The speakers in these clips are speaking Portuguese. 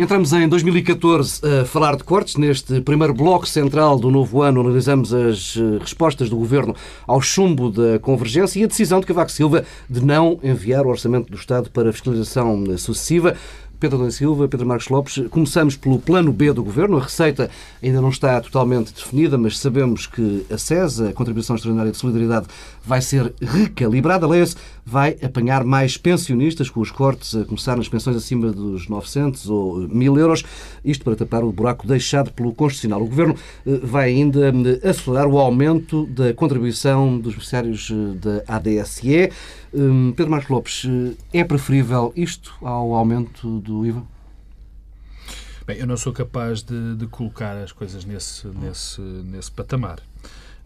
Entramos em 2014 a falar de cortes. Neste primeiro bloco central do novo ano, analisamos as eh, respostas do Governo ao chumbo da convergência e a decisão de Cavaco Silva de não enviar o Orçamento do Estado para fiscalização sucessiva. Pedro da Silva, Pedro Marcos Lopes. Começamos pelo plano B do Governo. A receita ainda não está totalmente definida, mas sabemos que a SES, a Contribuição Extraordinária de Solidariedade, vai ser recalibrada. Leia-se, vai apanhar mais pensionistas com os cortes a começar nas pensões acima dos 900 ou 1000 euros. Isto para tapar o buraco deixado pelo Constitucional. O Governo eh, vai ainda eh, acelerar o aumento da contribuição dos beneficiários eh, da ADSE. Hum, Pedro Marcos Lopes, é preferível isto ao aumento do IVA? Bem, eu não sou capaz de, de colocar as coisas nesse, nesse, nesse patamar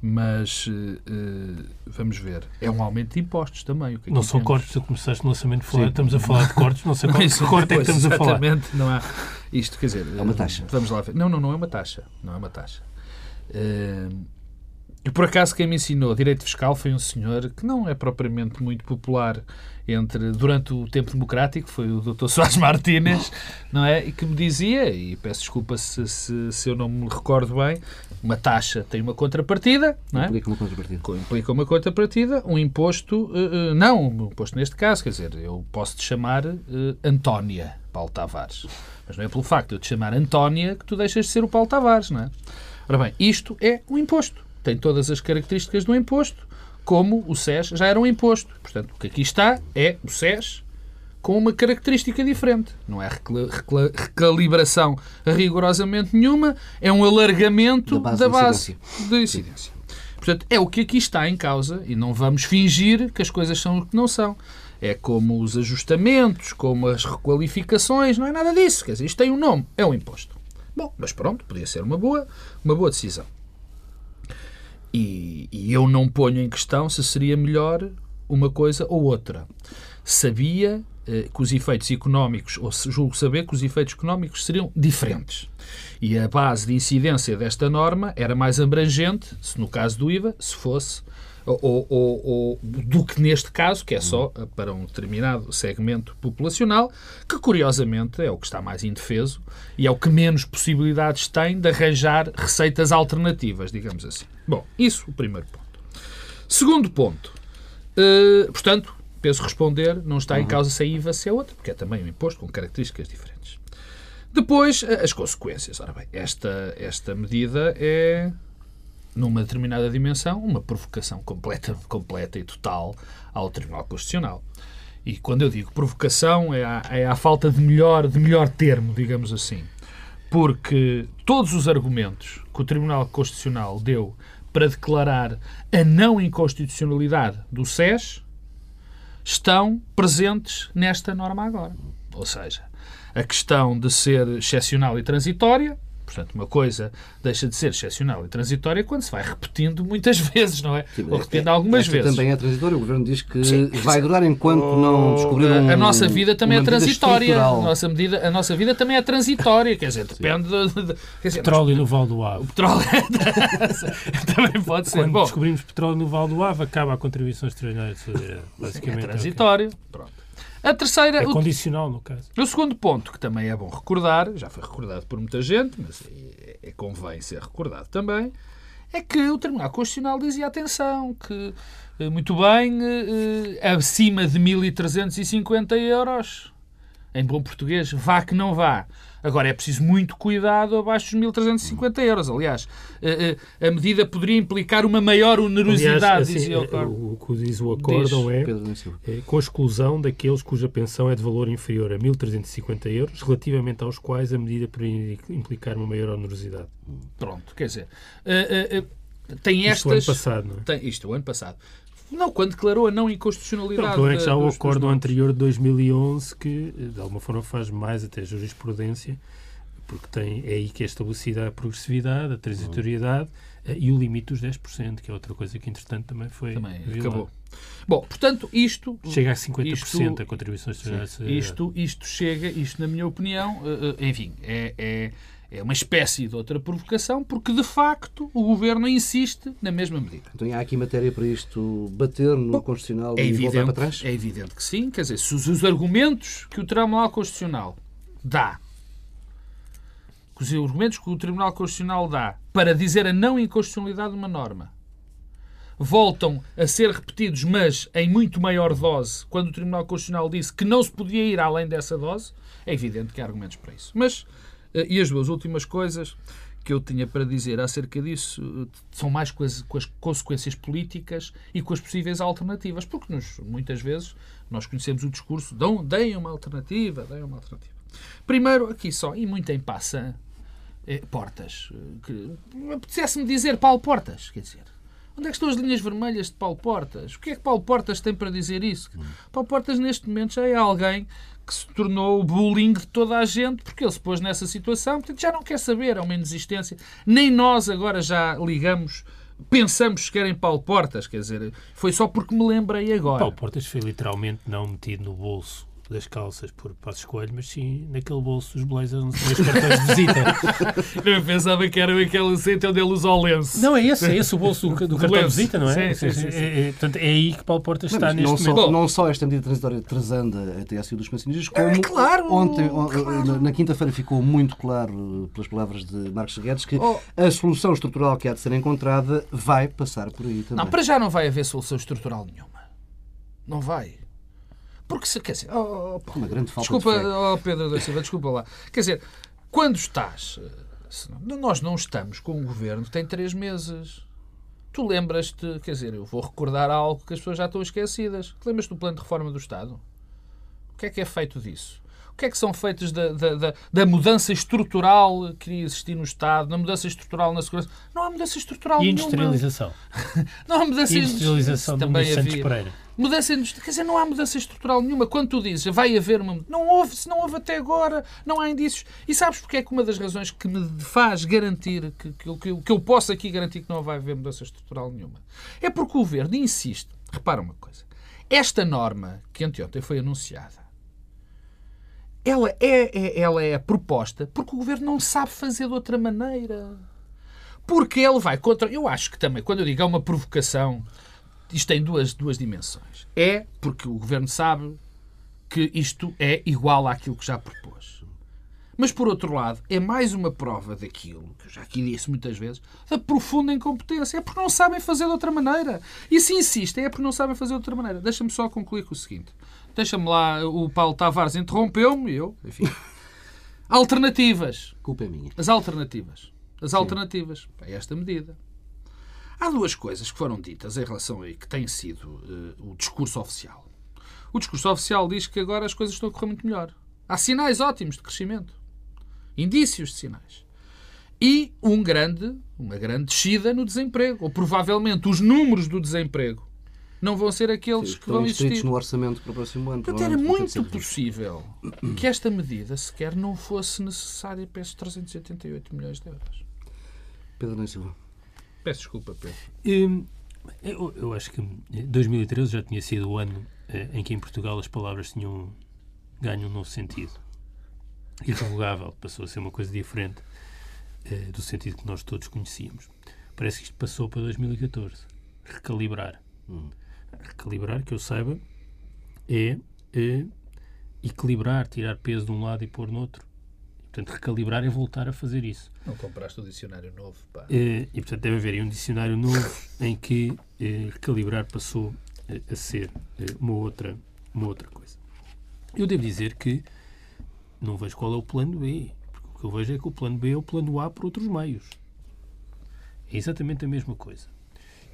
mas uh, vamos ver. É um aumento de impostos também. não são temos? cortes, tu começaste no lançamento de falar, estamos a falar de cortes, não sei qual que corte é que estamos a falar. Exatamente, não há. Isto, quer dizer. É uma taxa. Vamos lá ver. Não, não, não é uma taxa. Não é uma taxa. Uh, e por acaso quem me ensinou direito fiscal foi um senhor que não é propriamente muito popular entre durante o tempo democrático, foi o Dr. Soares Martínez, não é? E que me dizia, e peço desculpa se, se, se, eu não me recordo bem, uma taxa tem uma contrapartida, não é? Implica uma contrapartida. Implica uma contrapartida, um imposto, uh, não, um imposto neste caso, quer dizer, eu posso te chamar uh, Antónia Paulo Tavares, mas não é pelo facto de eu te chamar Antónia que tu deixas de ser o Paulo Tavares, não é? Ora bem, isto é um imposto tem todas as características do imposto, como o SES já era um imposto. Portanto, o que aqui está é o SES com uma característica diferente. Não é recalibração rigorosamente nenhuma, é um alargamento da base, da base de incidência. Portanto, é o que aqui está em causa e não vamos fingir que as coisas são o que não são. É como os ajustamentos, como as requalificações, não é nada disso. Quer dizer, isto tem um nome, é um imposto. Bom, mas pronto, podia ser uma boa, uma boa decisão. E, e eu não ponho em questão se seria melhor uma coisa ou outra. Sabia eh, que os efeitos económicos, ou julgo saber que os efeitos económicos seriam diferentes. E a base de incidência desta norma era mais abrangente, se no caso do IVA, se fosse ou, ou, ou, do que neste caso, que é só para um determinado segmento populacional, que curiosamente é o que está mais indefeso e é o que menos possibilidades tem de arranjar receitas alternativas, digamos assim. Bom, isso o primeiro ponto. Segundo ponto, uh, portanto, penso responder, não está em uhum. causa se é IVA, se é outra, porque é também um imposto com características diferentes. Depois, as consequências. Ora bem, esta, esta medida é numa determinada dimensão, uma provocação completa, completa e total ao Tribunal Constitucional. E quando eu digo provocação, é a, é a falta de melhor, de melhor termo, digamos assim. Porque todos os argumentos que o Tribunal Constitucional deu para declarar a não inconstitucionalidade do SES estão presentes nesta norma agora. Ou seja, a questão de ser excepcional e transitória, Portanto, uma coisa deixa de ser excepcional e transitória quando se vai repetindo muitas vezes, não é? Sim, Ou repetindo algumas vezes. também é transitória. O Governo diz que Sim, vai durar enquanto oh, não descobrir um, A nossa vida também é transitória. A nossa, medida, a nossa vida também é transitória. Quer dizer, depende... De, de, quer dizer, petróleo no Val do Ave. O petróleo também pode ser. Quando Bom, descobrimos petróleo no Val do Ave, acaba a contribuição extraordinária de Basicamente, é transitório. Okay. Pronto. A terceira. É condicional, no caso. O segundo ponto, que também é bom recordar, já foi recordado por muita gente, mas é, é convém ser recordado também, é que o Tribunal Constitucional dizia atenção, que eh, muito bem, eh, acima de 1.350 euros, em bom português, vá que não vá. Agora, é preciso muito cuidado abaixo dos 1.350 euros. Aliás, a, a, medida poderia implicar uma maior onerosidade, Aliás, assim, dizia o acordo. O que diz o acórdão é, é, com a exclusão daqueles cuja pensão é de valor inferior a 1.350 euros, relativamente aos quais a medida poderia implicar uma maior onerosidade. Pronto, quer dizer... Uh, uh, tem estas... Isto o ano passado, não é? Tem, isto o ano passado. Não, quando declarou a não inconstitucionalidade. Não, é que já o acordo anterior de 2011 que, de alguma forma, faz mais até jurisprudência, porque tem, é aí que é estabelecida a progressividade, a transitoriedade uhum. e o limite dos 10%, que é outra coisa que, entretanto, também foi também acabou. Bom, portanto, isto... Chega a 50% isto, a contribuição extraordinária. Isto, isto chega, isto, na minha opinião, eh, eh, enfim, é, é é uma espécie de outra provocação, porque de facto o governo insiste na mesma medida. Então há aqui matéria para isto bater no Bom, Constitucional é e evidente, voltar para trás? É evidente que sim. Quer dizer, se os, os argumentos que o Tribunal Constitucional dá que os argumentos que o Tribunal Constitucional dá para dizer a não inconstitucionalidade de uma norma voltam a ser repetidos, mas em muito maior dose, quando o Tribunal Constitucional disse que não se podia ir além dessa dose, é evidente que há argumentos para isso. Mas, e as duas últimas coisas que eu tinha para dizer acerca disso eh, são mais com as, com as consequências políticas e com as possíveis alternativas, porque nos, muitas vezes nós conhecemos o discurso, dão, deem uma alternativa, deem uma alternativa. Primeiro, aqui só, e muito em passa, é, Portas. Que, apetecesse-me dizer Paulo Portas, quer dizer. Onde é que estão as linhas vermelhas de Paulo Portas? O que é que Paulo Portas tem para dizer isso? Hum. Paulo Portas, neste momento, já é alguém que se tornou o bullying de toda a gente, porque ele se pôs nessa situação, portanto já não quer saber, é uma inexistência. Nem nós agora já ligamos, pensamos que querem Paulo Portas, quer dizer, foi só porque me lembrei agora. Paulo Portas foi literalmente não metido no bolso das calças por Passos Coelho, mas sim naquele bolso dos blazers onde os cartões de visita. Eu pensava que era aquele centro onde ele usa o lenço. Não, é esse, é esse o bolso do, do cartão de visita, não é? Sim, sim, sim, é, é, portanto, é aí que Paulo Portas está não, neste não momento. Só, não só esta medida transitória transanda até a sido dos pensionistas, como é, claro, ontem, claro. na, na quinta-feira ficou muito claro, pelas palavras de Marcos Guedes, que oh. a solução estrutural que há de ser encontrada vai passar por aí também. Não, para já não vai haver solução estrutural nenhuma. Não vai. Porque se quer dizer, oh, oh, uma grande falta desculpa, de oh, Pedro da Silva, desculpa lá. Quer dizer, quando estás, eh, nós não estamos com um governo que tem três meses. Tu lembras-te, quer dizer, eu vou recordar algo que as pessoas já estão esquecidas. Lembras-te do plano de reforma do Estado? O que é que é feito disso? O que é que são feitos da, da, da, da, mudança estrutural que iria existir no Estado, da mudança estrutural na segurança? Não há mudança estrutural e industrialização. nenhuma. não há mudança industrialização também havia. Santos Pereira. Mudança quer dizer, não há mudança estrutural nenhuma. Quando tu dizes vai haver uma. Não houve, se não houve até agora, não há indícios. E sabes porque é que uma das razões que me faz garantir, que, que, que, que eu posso aqui garantir que não vai haver mudança estrutural nenhuma? É porque o governo insiste. Repara uma coisa. Esta norma que anteontem foi anunciada ela é, é, ela é proposta porque o governo não sabe fazer de outra maneira. Porque ele vai contra. Eu acho que também, quando eu digo é uma provocação, isto tem duas, duas dimensões. É porque o governo sabe que isto é igual àquilo que já propôs. Mas, por outro lado, é mais uma prova daquilo, que eu já aqui disse muitas vezes, da profunda incompetência. É porque não sabem fazer de outra maneira. E se insistem, é porque não sabem fazer de outra maneira. Deixa-me só concluir com o seguinte. Deixa-me lá, o Paulo Tavares interrompeu-me e eu, enfim. Alternativas. Culpa é minha. As alternativas. As Sim. alternativas para esta medida. Há duas coisas que foram ditas em relação a que tem sido uh, o discurso oficial. O discurso oficial diz que agora as coisas estão a correr muito melhor. Há sinais ótimos de crescimento. Indícios de sinais. E um grande, uma grande descida no desemprego. Ou provavelmente os números do desemprego não vão ser aqueles Sim, que vão existir. no orçamento para o próximo ano. Portanto, era muito possível que esta medida sequer não fosse necessária para esses 388 milhões de euros. Pedro Silva. Peço desculpa, Pedro. Hum, eu, eu, acho que 2013 já tinha sido o ano eh, em que em Portugal as palavras tinham ganho um novo sentido. Irrevogável, passou a ser uma coisa diferente eh, do sentido que nós todos conhecíamos. Parece que isto passou para 2014. Recalibrar. Hum recalibrar, que eu saiba, é, é, equilibrar, tirar peso de um lado e pôr no outro. Portanto, recalibrar é voltar a fazer isso. Não compraste o dicionário novo, pá. É, e, portanto, deve haver aí um dicionário novo em que é, recalibrar passou a, a ser é, uma, outra, uma outra coisa. Eu devo dizer que não vejo qual é o plano B. Porque o que eu vejo é que o plano B é o plano A por outros meios. É exatamente a mesma coisa.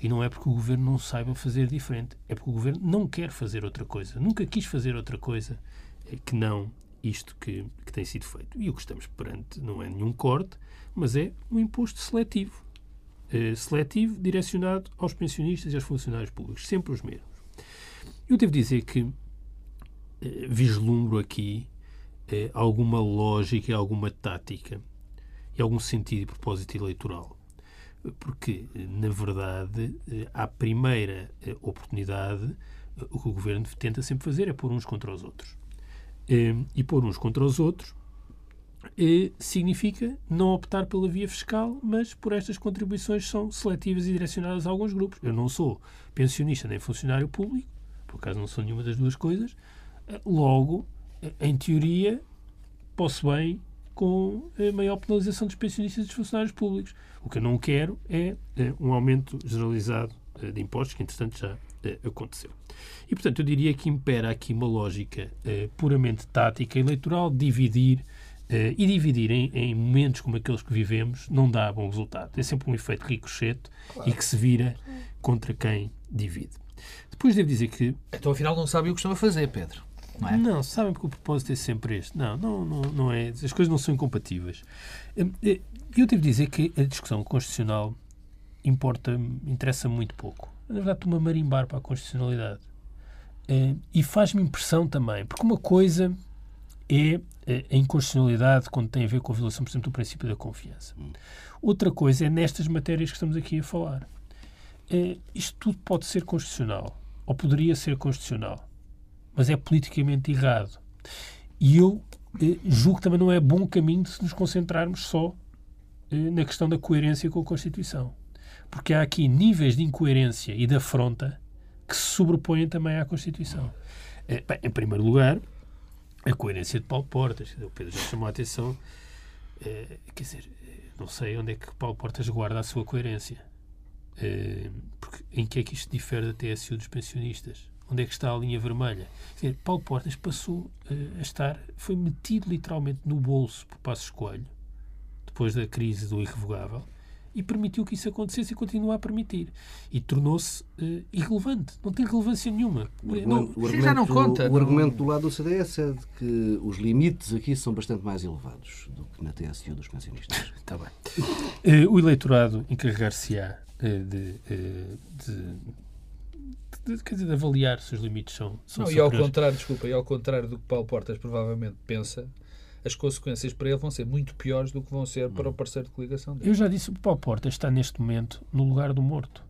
E não é porque o governo não saiba fazer diferente, é porque o governo não quer fazer outra coisa, nunca quis fazer outra coisa que não isto que, que tem sido feito. E o que estamos perante não é nenhum corte, mas é um imposto seletivo. Uh, seletivo direcionado aos pensionistas e aos funcionários públicos, sempre os mesmos. Eu devo dizer que uh, vislumbro aqui uh, alguma lógica, alguma tática e algum sentido e propósito eleitoral porque, na verdade, à primeira oportunidade, o que o governo tenta sempre fazer é pôr uns contra os outros. Ehm, e pôr uns contra os outros eh, significa não optar pela via fiscal, mas por estas contribuições são seletivas e direcionadas a alguns grupos. Eu não sou pensionista nem funcionário público, por acaso não sou nenhuma das duas coisas, eh, logo, em teoria, posso bem com a maior penalização dos pensionistas e dos funcionários públicos. O que eu não quero é, é um aumento generalizado eh, de impostos, que entretanto já eh, aconteceu. E, portanto, eu diria que impera aqui uma lógica eh, puramente tática eleitoral, dividir Uh, e dividir em, em, momentos como aqueles que vivemos não dá bom resultado. É sempre um efeito ricochete claro. e que se vira contra quem divide. Depois devo dizer que. Então, afinal, não sabem o que estão a fazer, Pedro. Não, é? não sabem porque o propósito é sempre este. Não, não, não, não é. As coisas não são incompatíveis. Eu devo dizer que a discussão constitucional importa, interessa muito pouco. Na verdade, estou-me a marimbar para a constitucionalidade. E faz-me impressão também, porque uma coisa é a inconstitucionalidade quando tem a ver com a violação, por exemplo, do princípio da confiança. Hum. Outra coisa é nestas matérias que estamos aqui a falar. É, isto tudo pode ser constitucional, ou poderia ser constitucional, mas é politicamente errado. E eu eh, julgo que também não é bom caminho se nos concentrarmos só eh, na questão da coerência com a Constituição. Porque há aqui níveis de incoerência e de afronta que se sobrepõem também à Constituição. Eh, bem, em primeiro lugar, a coerência de Paulo Portas. O Pedro já chamou a atenção. Eh, quer dizer, não sei onde é que Paulo Portas guarda a sua coerência. Eh, porque em que é que isto difere da TSU dos pensionistas? Onde é que está a linha vermelha? Quer dizer, Paulo Portas passou a estar, foi metido literalmente no bolso por Passos Coelho, depois da crise do irrevogável, e permitiu que isso acontecesse e continua a permitir. E tornou-se uh, irrelevante. Não tem relevância nenhuma. O argumento, não, o argumento, já não conta. O, o argumento do lado do CDS é de que os limites aqui são bastante mais elevados do que na TSU dos pensionistas. Está bem. Uh, o eleitorado encarregar-se-á uh, de, de quer dizer, de avaliar se os limites são, são não, E ao contrário, desculpa, e ao contrário do que Paulo Portas provavelmente pensa, as consequências para ele vão ser muito piores do que vão ser para o parceiro de coligação dele. Eu já disse, o Paulo Porta está neste momento no lugar do morto.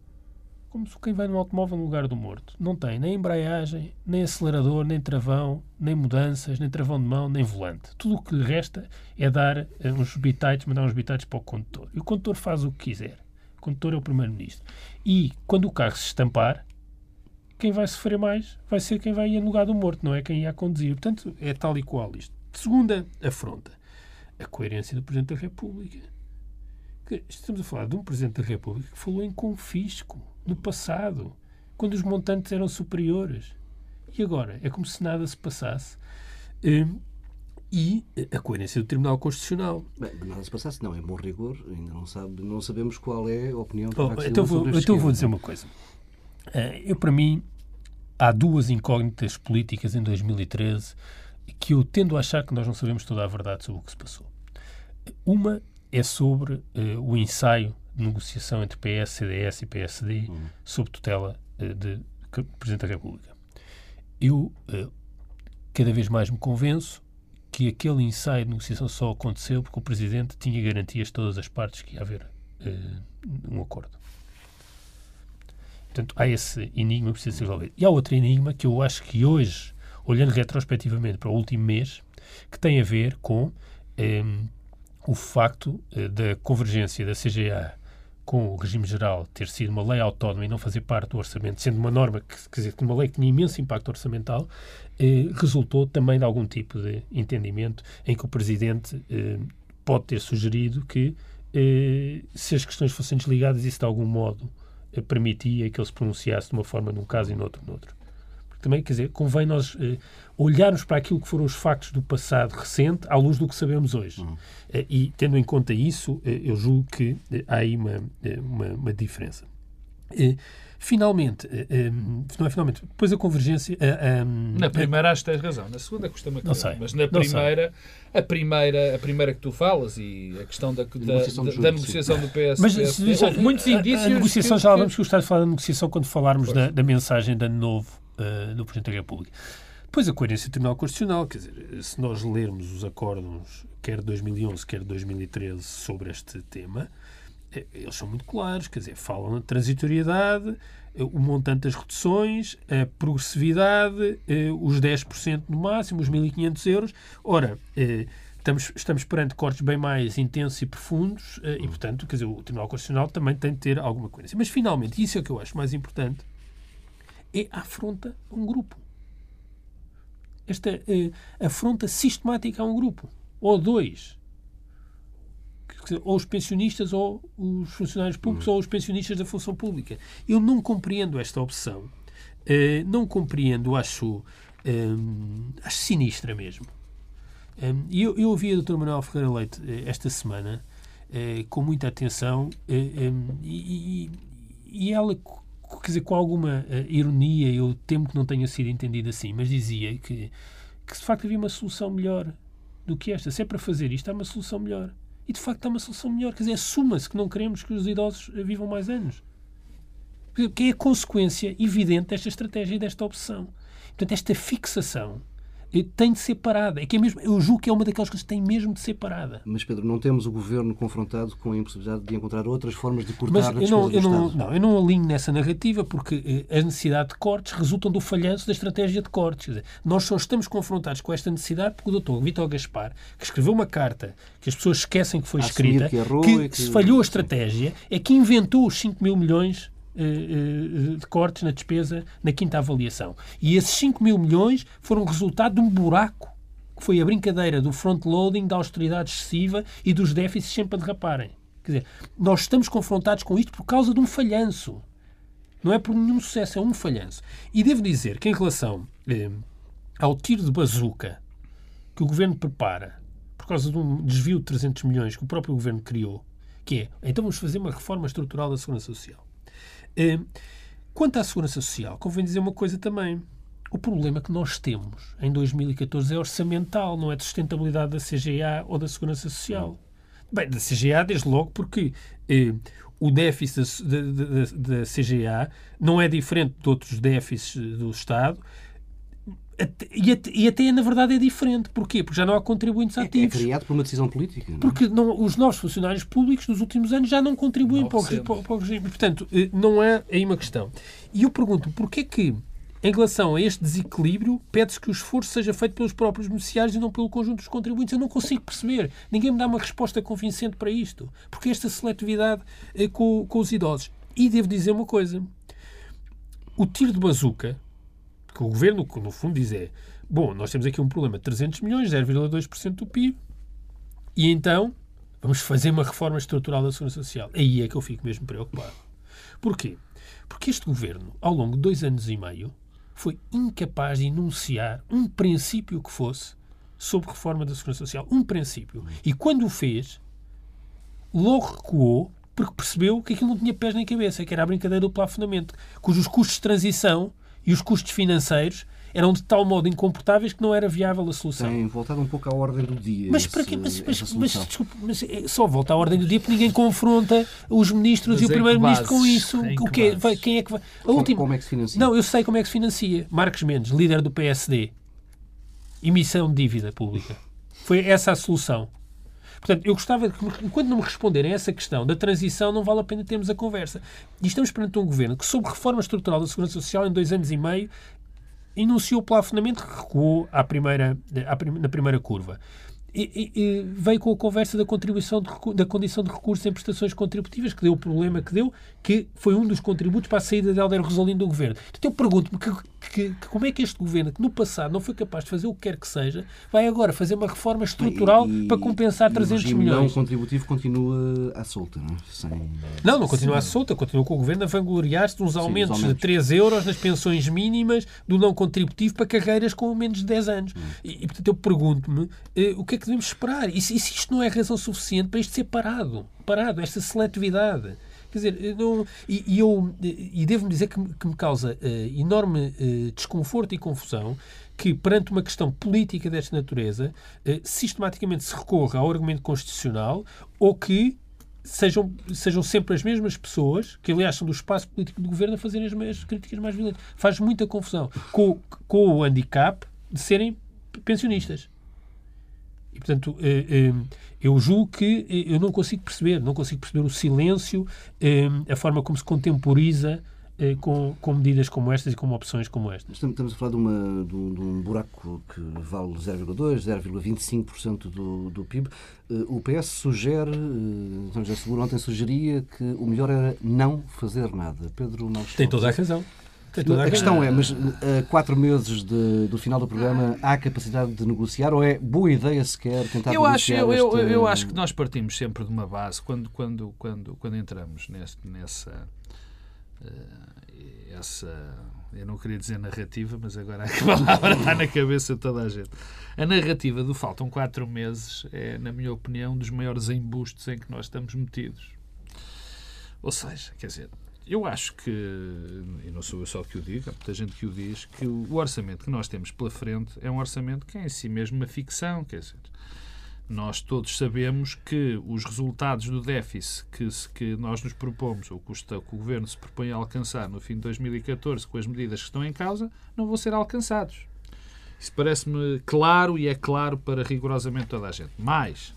Como se quem vai no automóvel no lugar do morto. Não tem nem embreagem, nem acelerador, nem travão, nem mudanças, nem travão de mão, nem volante. Tudo o que lhe resta é dar eh, uns bitites, mandar uns bitites para o condutor. E o condutor faz o que quiser. O condutor é o primeiro-ministro. E quando o carro se estampar, quem vai sofrer mais vai ser quem vai ir no lugar do morto, não é quem ia a conduzir. Portanto, é tal e qual isto. Segunda afronta, a coerência do Presidente da República. Estamos a falar de um Presidente da República que falou em confisco no passado, quando os montantes eram superiores. E agora? É como se nada se passasse. Hum, e a coerência do Tribunal Constitucional. Bem, nada se passasse, não, em bom rigor, ainda não, sabe, não sabemos qual é a opinião do oh, Então, vou, então vou dizer uma coisa. Eh, eu, para mim, há duas incógnitas políticas em 2013 que eu tendo a achar que nós não sabemos toda a verdade sobre o que se passou. Uma é sobre uh, o ensaio de negociação entre PS, CDS e PSD uhum. sob tutela uh, de Presidente da República. Eu uh, cada vez mais me convenço que aquele ensaio de negociação só aconteceu porque o Presidente tinha garantias de todas as partes que ia haver um acordo. Portanto, há esse enigma que precisa ser resolvido. E há outro enigma que eu acho que hoje olhando retrospectivamente para o último mês, que tem a ver com eh, o facto eh, da convergência da CGA com o regime geral ter sido uma lei autónoma e não fazer parte do orçamento, sendo uma norma, que, quer dizer, uma lei que tinha imenso impacto orçamental, eh, resultou também de algum tipo de entendimento em que o Presidente eh, pode ter sugerido que, eh, se as questões fossem desligadas, isso de algum modo eh, permitia que ele se pronunciasse de uma forma num caso e no outro no outro também, quer dizer, convém nós eh, olharmos para aquilo que foram os factos do passado recente à luz do que sabemos hoje. Uhum. Eh, e, tendo em conta isso, eh, eu julgo que eh, há aí uma, eh, uma, uma diferença. Eh, finalmente, não é finalmente, depois a convergência. na primeira acho que tens razão, na segunda custa-me não sei, mas na primeira, a primeira, a primeira que tu falas e a questão da, da, negociação, da, da negociação do PS. Mas PS, houve muitos indícios. A, a negociação, que, já vamos gostar de falar da negociação quando falarmos da, da, mensagem de ano novo uh, do Presidente da República. Depois a coerência do Tribunal Constitucional, quer dizer, se nós lermos os acordos, quer de 2011, quer de 2013, sobre este tema, eh, eles são muito claros, quer dizer, falam na transitoriedade, eh, o montante das reduções, a progressividade, os 10% no máximo, os 1.500 euros. Ora, estamos, estamos perante cortes bem mais intensos e profundos e, portanto, quer dizer, o Tribunal Constitucional também tem de ter alguma coerência. Mas, finalmente, isso é o que eu acho mais importante, é a afronta a um grupo. Esta uh, afronta sistemática a um grupo. Ou dois. ou os pensionistas ou os funcionários públicos ou os pensionistas da função pública. Eu não compreendo esta opção. Uh, não compreendo, acho, um, acho sinistra mesmo. Um, eu, eu ouvi a Dra. Manuel Ferreira Leite esta semana uh, com muita atenção e, e, ela, quer dizer, com alguma uh, ironia, eu temo que não tenha sido entendido assim, mas dizia que, que de facto havia uma solução melhor do que esta. Se é para fazer isto, há uma solução melhor. E de facto há uma solução melhor. Quer dizer, assuma-se que não queremos que os idosos vivam mais anos. Que é a consequência evidente desta estratégia e desta opção. Portanto, esta fixação tem de ser parada. É que é mesmo, eu julgo que é uma daquelas coisas que tem mesmo de ser parada. Mas, Pedro, não temos o governo confrontado com a impossibilidade de encontrar outras formas de cortar Mas a eu não, eu não, não, eu não alinho nessa narrativa porque eh, a necessidade de cortes resultam do falhanço da estratégia de cortes. Dizer, nós só estamos confrontados com esta necessidade porque o doutor Vitor Gaspar, que escreveu uma carta que as pessoas esquecem que foi escrita, que, que, que, se falhou a estratégia, é que inventou os 5 mil milhões de cortes na despesa na quinta avaliação. E esses 5 mil milhões foram resultado de um buraco que foi a brincadeira do front-loading, da austeridade excessiva e dos déficits sempre a derraparem. Quer dizer, nós estamos confrontados com isto por causa de um falhanço. Não é por nenhum sucesso, é um falhanço. E devo dizer que, em relação eh, ao tiro de bazuca que o governo prepara por causa de um desvio de 300 milhões que o próprio governo criou, que é então vamos fazer uma reforma estrutural da Segurança Social. Eh, quanto à Segurança Social, convém dizer uma coisa também. O problema que nós temos em 2014 é orçamental, não é de sustentabilidade da CGA ou da Segurança Social. Bem, da CGA, desde logo, porque eh, o déficit da, da, da, CGA não é diferente de outros déficits do Estado e até, e até, na verdade, é diferente. Porquê? Porque já não há contribuintes é, é ativos. É criado por uma decisão política. Não é? Porque não, os novos funcionários públicos, nos últimos anos, já não contribuem para o, para o regime. Portanto, eh, não é aí uma questão. E eu pergunto, porquê que, em relação a este desequilíbrio, pede-se que o esforço seja feito pelos próprios beneficiários e não pelo conjunto dos contribuintes? Eu não consigo perceber. Ninguém me dá uma resposta convincente para isto. Porque esta seletividade é com, com os idosos. E devo dizer uma coisa. O tiro de bazuca que o governo, no fundo, diz é: bom, nós temos aqui um problema de 300 milhões, 0,2% do PIB, e então vamos fazer uma reforma estrutural da Segurança Social. Aí é que eu fico mesmo preocupado. Porquê? Porque este governo, ao longo de dois anos e meio, foi incapaz de enunciar um princípio que fosse sobre reforma da Segurança Social. Um princípio. E quando o fez, logo recuou porque percebeu que aquilo não tinha pés nem cabeça, que era a brincadeira do plafonamento, cujos custos de transição e os custos financeiros eram de tal modo incomportáveis que não era viável a solução. Tem voltado um pouco à ordem do dia. Mas para quê? Mas, mas, mas, desculpe, mas é, só volta à ordem do dia porque ninguém confronta os ministros mas e o primeiro-ministro com isso. O quê? Vai, quem é que vai? A última... Como é que se financia? Não, eu sei como é que se financia. Marcos Mendes, líder do PSD. Emissão de dívida pública. Foi essa a solução. Portanto, eu gostava que, enquanto não me responderem a essa questão da transição, não vale a pena termos a conversa. E estamos perante um governo que, sob reforma estrutural da Segurança Social, em dois anos e meio, enunciou o plafonamento que recuou à primeira, à, na primeira curva e, e, veio com a conversa da contribuição de, da condição de recurso em prestações contributivas, que deu o problema que deu, que foi um dos contributos para a saída de Helder Rosalino do governo. Então eu pergunto-me que, que, que, como é que este governo, que no passado não foi capaz de fazer o que quer que seja, vai agora fazer uma reforma estrutural e, para compensar 300 o milhões. não contributivo continua à solta, não é? Sem... Não, não continua à solta, continua com o governo a vangloriar-se de uns aumentos, Sim, aumentos, de 3 euros nas pensões mínimas do não contributivo para carreiras com menos de 10 anos. Hum. E, e portanto, eu pergunto-me eh, o que é que devemos esperar? E se, e se isto não é razão suficiente para isto ser parado? Parado, esta seletividade. Quer dizer, não, e, e, eu e devo-me dizer que, que, me causa uh, enorme uh, desconforto e confusão que, perante uma questão política desta natureza, uh, sistematicamente se recorra ao argumento constitucional ou que sejam, sejam sempre as mesmas pessoas, que aliás são do espaço político do governo, a fazerem as, as críticas mais violentas. Faz muita confusão com, com o handicap de serem pensionistas. E, portanto, eu julgo que eh, eu não consigo perceber, não consigo perceber o silêncio, a forma como se contemporiza com, com, medidas como estas e com opções como estas. Estamos a falar de, uma, de, um, de um buraco que vale 0,2%, 0,25% do, do PIB. O PS sugere, São José Seguro ontem sugeria que o melhor era não fazer nada. Pedro não Tem toda a razão. A questão é, mas a quatro meses de, do final do programa há capacidade de negociar ou é boa ideia sequer tentar eu acho, negociar eu, eu, este- eu acho que nós partimos sempre de uma base quando, quando, quando, quando entramos neste, nessa eh, essa eu não queria dizer narrativa, mas agora a palavra está na cabeça de toda a gente. A narrativa do faltam quatro meses é, na minha opinião, um dos maiores embustes em que nós estamos metidos. Ou seja, quer dizer, eu acho que, e não sou eu só que o digo, há muita gente que o diz, que o orçamento que nós temos pela frente é um orçamento que é em si mesmo uma ficção, quer dizer, nós todos sabemos que os resultados do déficit que, que nós nos propomos, ou que o, que o Governo se propõe a alcançar no fim de 2014 com as medidas que estão em causa, não vão ser alcançados. Isso parece-me claro e é claro para rigorosamente toda a gente. Mas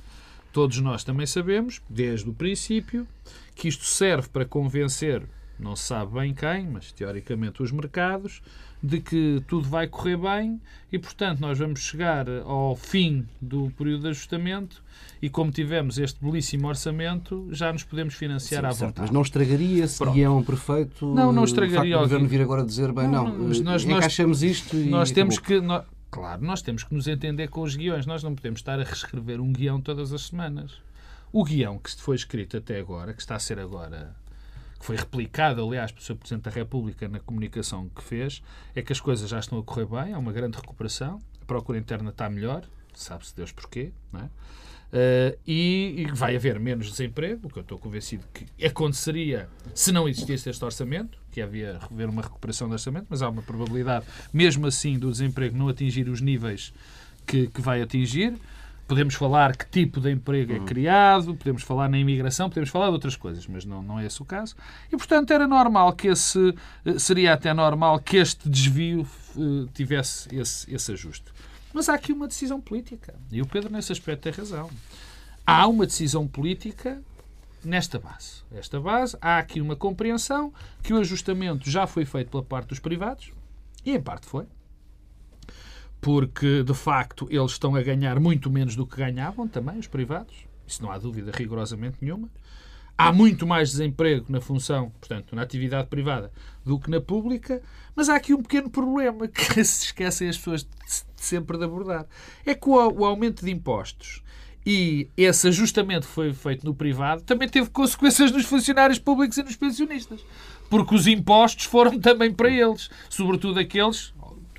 todos nós também sabemos, desde o princípio, que isto serve para convencer, não se sabe bem quem, mas teoricamente os mercados, de que tudo vai correr bem e, portanto, nós vamos chegar ao fim do período de ajustamento e, como tivemos este belíssimo orçamento, já nos podemos financiar Sim, à certo, vontade. mas não estragaria esse Pronto. guião perfeito Não, não o estragaria do o governo vir agora dizer, bem, Não, não, não, mas nós- nós- encaixamos isto e Nós temos acabou. que. nó- claro, nós temos que nos entender com os guiões. Nós não podemos estar a reescrever um guião todas as semanas. O guião que foi escrito até agora, que está a ser agora. Que foi replicado, aliás, pelo Sr. Presidente da República na comunicação que fez, é que as coisas já estão a correr bem, há uma grande recuperação, a procura interna está melhor, sabe-se Deus porquê, não é? Eh, e, e vai haver menos desemprego, o que eu estou convencido que aconteceria se não existisse este orçamento, que havia haver uma recuperação do orçamento, mas há uma probabilidade, mesmo assim, do desemprego não atingir os níveis que, que vai atingir. Podemos falar que tipo de emprego é criado, podemos falar na imigração, podemos falar de outras coisas, mas não, não é esse o caso. E, portanto, era normal que esse, eh, seria até normal que este desvio eh, tivesse esse, esse ajuste. Mas há aqui uma decisão política. E o Pedro, nesse aspecto, tem razão. Há uma decisão política nesta base. Esta base, há aqui uma compreensão que o ajustamento já foi feito pela parte dos privados, e em parte foi, porque de facto eles estão a ganhar muito menos do que ganhavam também, os privados, isso não há dúvida rigorosamente nenhuma. Há muito mais desemprego na função, portanto, na atividade privada, do que na pública, mas há aqui um pequeno problema que se esquecem as pessoas de sempre de abordar. É que o, aumento de impostos e esse ajustamento que foi feito no privado também teve consequências nos funcionários públicos e nos pensionistas. Porque os impostos foram também para eles, sobretudo aqueles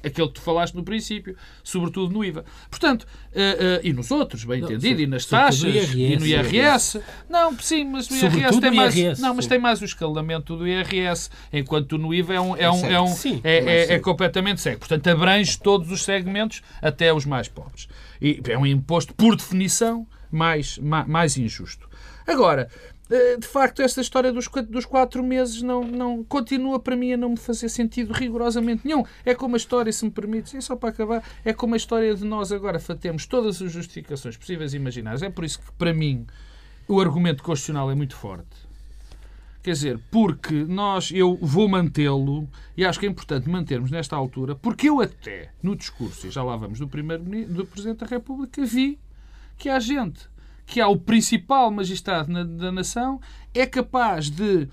aquele que tu falaste no princípio, sobretudo no IVA. Portanto, eh, eh, e nos outros, bem Não, entendido, e nas taxas, no IRS, e no IRS. Não, sim, mas o IRS tem no mais. IRS, não, mas tem mais o escalamento do IRS, enquanto no IVA é um. É, um, é, um, Sim, é, é- é cego. completamente cego. Portanto, abrange todos os segmentos, até os mais pobres. E é um imposto, por definição, mais, ma- mais injusto. Agora, de facto, esta história dos, dos quatro meses não, não continua para mim a não me fazer sentido rigorosamente nenhum. É como a história, se me permites, e só para acabar, é como a história de nós agora temos todas as justificações possíveis e imaginárias. É por isso que, para mim, o argumento constitucional é muito forte. Quer dizer, porque nós, eu vou mantê-lo, e acho que é importante mantermos nesta altura, porque eu até, no discurso, e já lá vamos, do, primeiro, do Presidente da República, vi que há gente, que há o principal magistrado na- da nação, é capaz de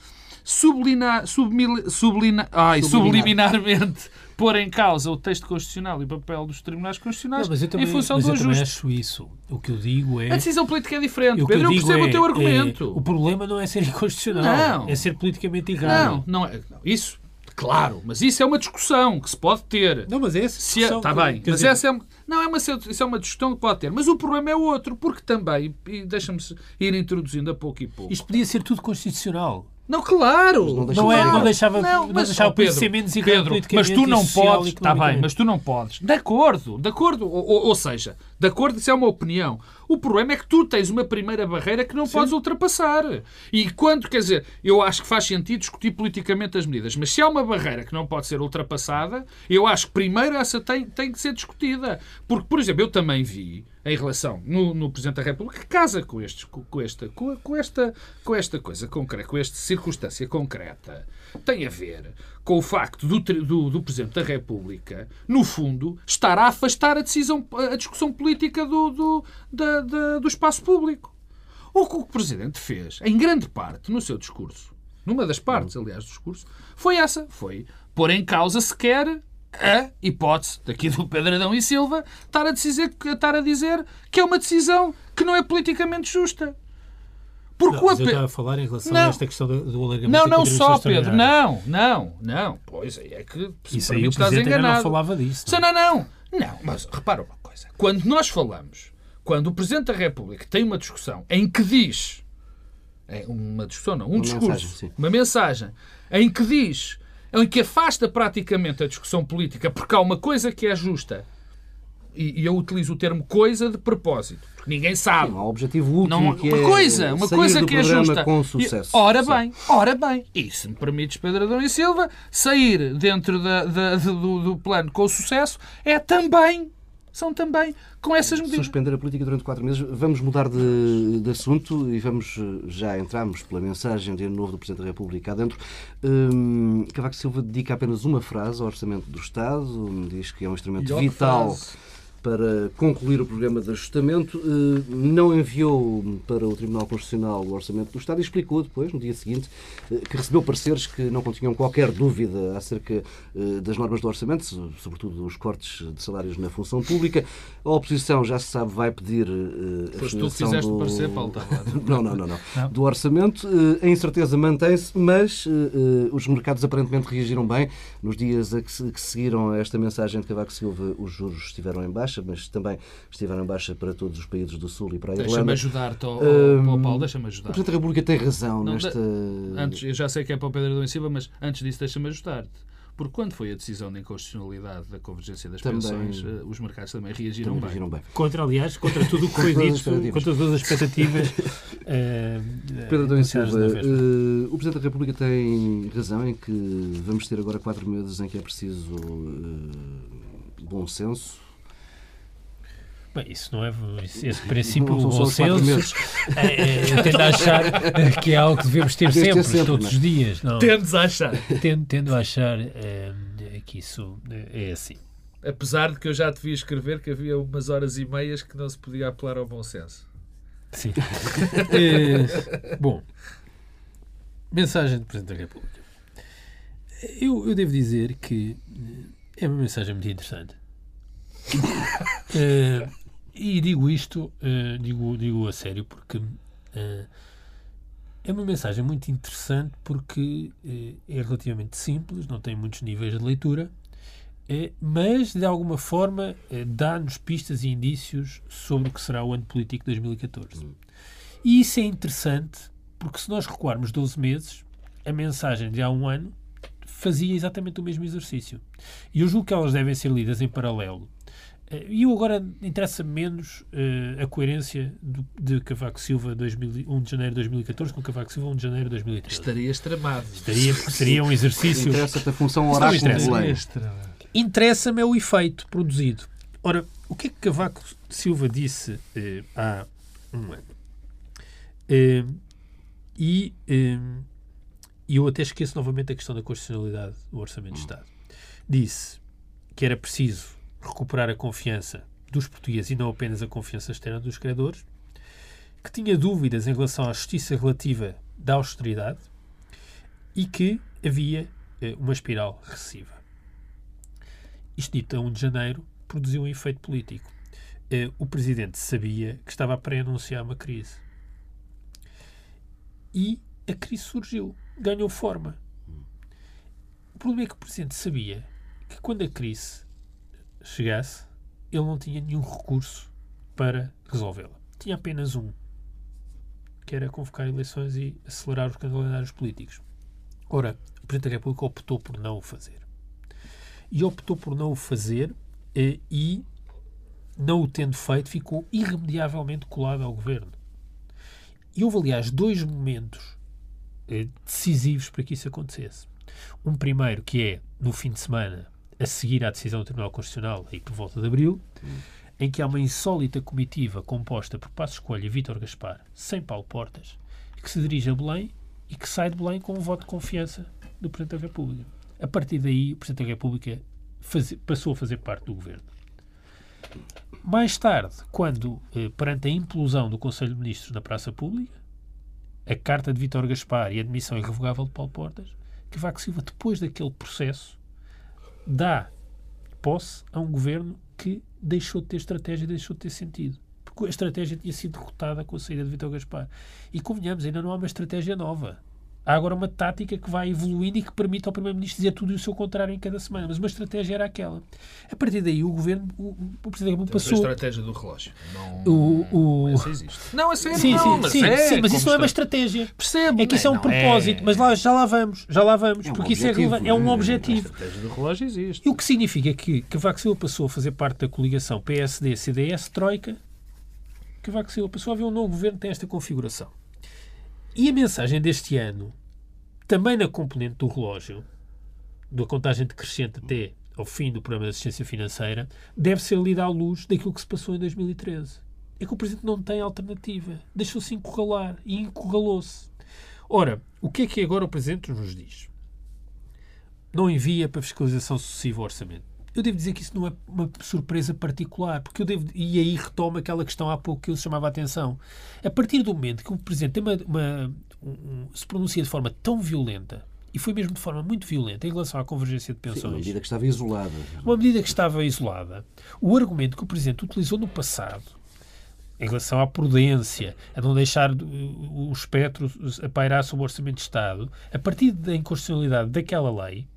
sublinar, submil- sublina- ai, Subliminar. subliminarmente pôr em causa o texto constitucional e o papel dos tribunais constitucionais Não, mas eu também, em função mas do eu também ajuste. acho isso. O que eu digo é. A decisão política é diferente, o Pedro. Eu digo percebo é- o teu é, argumento. o problema não é ser inconstitucional, Não. é ser politicamente Não, errado. não é. não, isso, claro, mas isso é uma discussão que se pode ter. Não, mas é essa Se é, discussão está bem, mas dizer, essa é, não, é uma, isso é uma discussão que pode ter. Mas o problema é outro, porque também, e deixa-me ir introduzindo a pouco e pouco. Isto podia ser tudo constitucional. Não, claro! Não Não, é, não deixava, Não, não mas, deixava ó, o país Pedro, ser menos Pedro, mas tu não podes, está bem, mas tu não podes. De acordo, de acordo, ou, ou- ou seja, de acordo, isso é uma opinião. O problema é que tu tens uma primeira barreira que não podes ultrapassar. E quando, quer dizer, eu acho que faz sentido discutir politicamente as medidas, mas se há uma barreira que não pode ser ultrapassada, eu acho que primeiro essa tem, tem que ser discutida. Porque, por exemplo, eu também vi em relação no, no Presidente da República que casa com, estes, com, com esta, com, com esta, com esta coisa concreta, com esta circunstância concreta, tem a ver com o facto do, do, do Presidente da República, no fundo, estar a afastar a, decisão, a discussão política do, do, da- da- do espaço público. O que o Presidente fez, em grande parte, no seu discurso, numa das partes, aliás, do discurso, foi essa. Foi pôr em causa sequer a hipótese daqui do Pedro Adão e Silva estar a, dizer, estar a dizer que é uma decisão que não é politicamente justa. Porque não, mas eu estava a falar em relação não. a esta questão do, do alargamento Não, não só, Pedro. Não, não, não. Pois aí é que Isso aí o estás enganado. não falava disso. Não, não, não. Não, mas repara uma coisa. Quando nós falamos, quando o Presidente da República tem uma discussão em que diz, é uma discussão não, um uma discurso, mensagem, uma mensagem, em que diz, em que afasta praticamente a discussão política porque há uma coisa que é justa e, eu utilizo o termo coisa de propósito, porque ninguém sabe. Sim, um objetivo último não, que uma é coisa, uma coisa que é justa. Com sucesso. E, ora bem, ora bem, e se me permites, Pedro Adão e Silva, sair dentro da, da, do, do plano com sucesso é também são também com essas medidas. Suspender a política durante quatro meses. Vamos mudar de, de assunto e vamos já entramos pela mensagem de ano novo do Presidente da República adentro. Hum, Cavaco Silva dedica apenas uma frase ao Orçamento do Estado, diz que é um instrumento vital. Frase para concluir o programa de ajustamento, eh, não enviou para o Tribunal Constitucional o Orçamento do Estado e explicou depois, no dia seguinte, eh, que recebeu pareceres que não continham qualquer dúvida acerca eh, das normas do Orçamento, sobretudo os cortes de salários na função pública. A oposição, já se sabe, vai pedir a Foste tu que fizeste do... parecer, Paulo não, não, não, não, não. Do Orçamento. A incerteza mantém-se, mas os mercados aparentemente reagiram bem. Nos dias a que seguiram esta mensagem de Cavaco Silva, os juros estiveram em baixo baixa, mas também estiveram em baixa para todos os países do Sul e para a Irlanda. Deixa-me ajudar-te, oh, um, Paulo, deixa-me ajudar. O Presidente da República tem razão Não, nesta... Antes, eu já sei que é para o Pedro Adão em Silva, mas antes disso deixa-me ajudar-te. Porque quando foi a decisão de inconstitucionalidade da convergência das também, pensões, eh, os mercados também reagiram, também reagiram bem. bem. Contra, aliás, contra tudo o que foi dito, contra todas as expectativas. uh, Pedro Adão Silva, uh, o Presidente da República tem razão em que vamos ter agora quatro meses em que é preciso uh, bom senso, Bem, isso não é. Esse princípio, o bom senso, é, é, tendo a achar que é algo que devemos ter sempre, sempre, todos os dias. Não. Tendes a achar. Tendo, tendo a achar é, que isso é assim. Apesar de que eu já te vi escrever que havia umas horas e meias que não se podia apelar ao bom senso. Sim. é, bom, mensagem do Presidente da República. Eu, eu devo dizer que é uma mensagem muito interessante. É, e digo isto, uh, digo, digo a sério, porque uh, é uma mensagem muito interessante porque uh, é relativamente simples, não tem muitos níveis de leitura, mas de alguma forma dá-nos pistas e indícios sobre o que será o ano político de 2014. E isso é interessante porque se nós recuarmos 12 meses, a mensagem de há um ano fazia exatamente o mesmo exercício. E eu julgo que elas devem ser lidas em paralelo e eu agora interessa menos uh, a coerência do, de Cavaco Silva 2000, 1 de janeiro de 2014 com Cavaco Silva 1 de janeiro de 2013. Estaria extremado. Estaria, porque seria um exercício. Interessa-te a função oráculo de lei. Interessa-me é o efeito produzido. Ora, o que é que Cavaco Silva disse uh, há um ano? Uh, e eu até esqueço novamente a questão da constitucionalidade do Orçamento de Estado. Disse que era preciso recuperar a confiança dos portugueses e não apenas a confiança externa dos credores, que tinha dúvidas em relação à justiça relativa da austeridade e que havia eh, uma espiral recessiva. Isto dito a 1 de janeiro produziu um efeito político. Eh, o presidente sabia que estava a pré-anunciar uma crise. E a crise surgiu, ganhou forma. O problema é que o presidente sabia que quando a crise chegasse, ele não tinha nenhum recurso para resolvê-la. Tinha apenas um, que era convocar eleições e acelerar os calendários políticos. Ora, o Presidente da República optou por não o fazer. E optou por não o fazer eh, e, não o tendo feito, ficou irremediavelmente colado ao governo. E houve, aliás, dois momentos eh, decisivos para que isso acontecesse. Um primeiro, que é no fim de semana, a seguir à decisão do Tribunal Constitucional, aí por volta de abril, em que há uma insólita comitiva composta por Passos Coelho e Vítor Gaspar, sem Paulo Portas, que se dirige a Belém e que sai de Belém com um voto de confiança do Presidente da República. A partir daí, o Presidente da República faz, passou a fazer parte do governo. Mais tarde, quando, eh, perante a implosão do Conselho de Ministros na praça pública, a carta de Vítor Gaspar e a admissão irrevogável de Paulo Portas, que Cavaco Silva, depois daquele processo, dá posse a um governo que deixou de ter estratégia deixou de ter sentido. Porque a estratégia tinha sido derrotada com a saída de Vitor Gaspar. E convenhamos, ainda não há uma estratégia nova. Há agora uma tática que vai evoluindo e que permite ao Primeiro-Ministro dizer tudo e o seu contrário em cada semana. Mas uma estratégia era aquela. A partir daí, o governo, o, o Presidente Temos a passou. estratégia do relógio. Não, O- o- Essa existe. Não, a sério, Sim, não, sim, mas sim, é sim, mas isso não é uma estratégia. Percebo. É que isso é um não, propósito, mas lá, já lá vamos, já lá vamos, É um porque isso é, objetivo, é um é? A objetivo. estratégia do relógio existe. E o que significa que Cavaco Silva passou a fazer parte da coligação PSD-CDS-Troika, Cavaco Silva passou a haver um novo governo que tem esta configuração. E a mensagem deste ano, também na componente do relógio, da contagem decrescente até ao fim do programa de assistência financeira, deve ser lida à luz daquilo que se passou em 2013. É que o Presidente não tem alternativa. Deixou-se encurralar e encurralou-se. Ora, o que é que agora o Presidente nos diz? Não envia para fiscalização sucessiva o orçamento. Eu devo dizer que isso não é uma surpresa particular, porque eu devo, e aí retomo aquela questão há pouco que eu chamava a atenção. A partir do momento que o Presidente tem uma, uma- um- se pronuncia de forma tão violenta, e foi mesmo de forma muito violenta, em relação à convergência de Sim, uma pensões, medida que estava isolada. uma medida que estava isolada, o argumento que o Presidente utilizou no passado, em relação à prudência, a não deixar o espectro a pairar sobre o Orçamento de Estado, a partir da inconstitucionalidade daquela lei,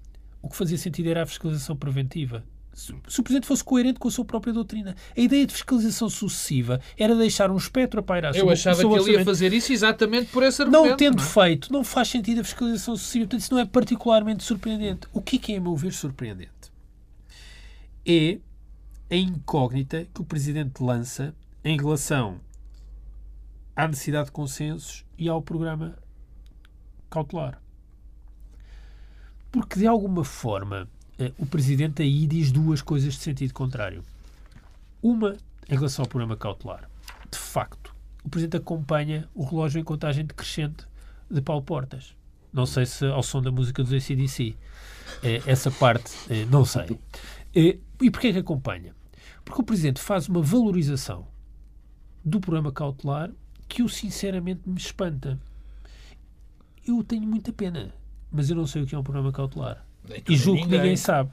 o que fazia sentido era a fiscalização preventiva. Se o Presidente fosse coerente com a sua própria doutrina. A ideia de fiscalização sucessiva era deixar um espectro a pairar Eu sobre, achava que ele ia fazer isso exatamente por esse argumento. Não tendo é? feito, não faz sentido a fiscalização sucessiva. Portanto, isso não é particularmente surpreendente. O que é que é, a meu ver, surpreendente? É a incógnita que o Presidente lança em relação à necessidade de consensos e ao programa cautelar. Porque, de alguma forma, eh, o Presidente aí diz duas coisas de sentido contrário. Uma, em relação ao programa cautelar. De facto, o Presidente acompanha o relógio em contagem decrescente de Paulo Portas. Não sei se ao som da música dos ACDC. Eh, essa parte, eh, não sei. E porquê que acompanha? Porque o Presidente faz uma valorização do programa cautelar que o sinceramente me espanta. Eu tenho muita pena, mas eu não sei o que é um programa cautelar. Nem tu, E julgo que ninguém sabe.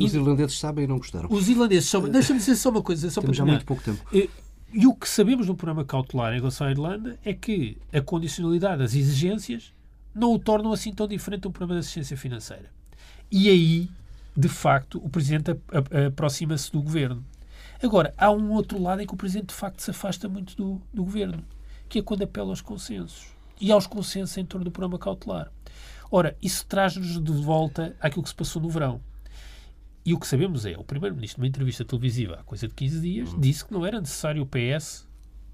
Os irlandeses sabem e não gostaram. Os irlandeses são. Deixa-me dizer só uma coisa, só para Temos já muito pouco tempo. Eh, E o que sabemos no programa cautelar em relação à Irlanda é que a condicionalidade das exigências não o tornam assim tão diferente do programa de assistência financeira. E aí, de facto, o Presidente aproxima-se do Governo. Agora, há um outro lado em que o Presidente, de facto, se afasta muito do, do Governo, que é quando apela aos consensos. E aos consensos em torno do programa cautelar. Ora, isso traz-nos de volta àquilo que se passou no verão. E o que sabemos é, o Primeiro-Ministro, numa entrevista televisiva há coisa de 15 dias, disse que não era necessário o PS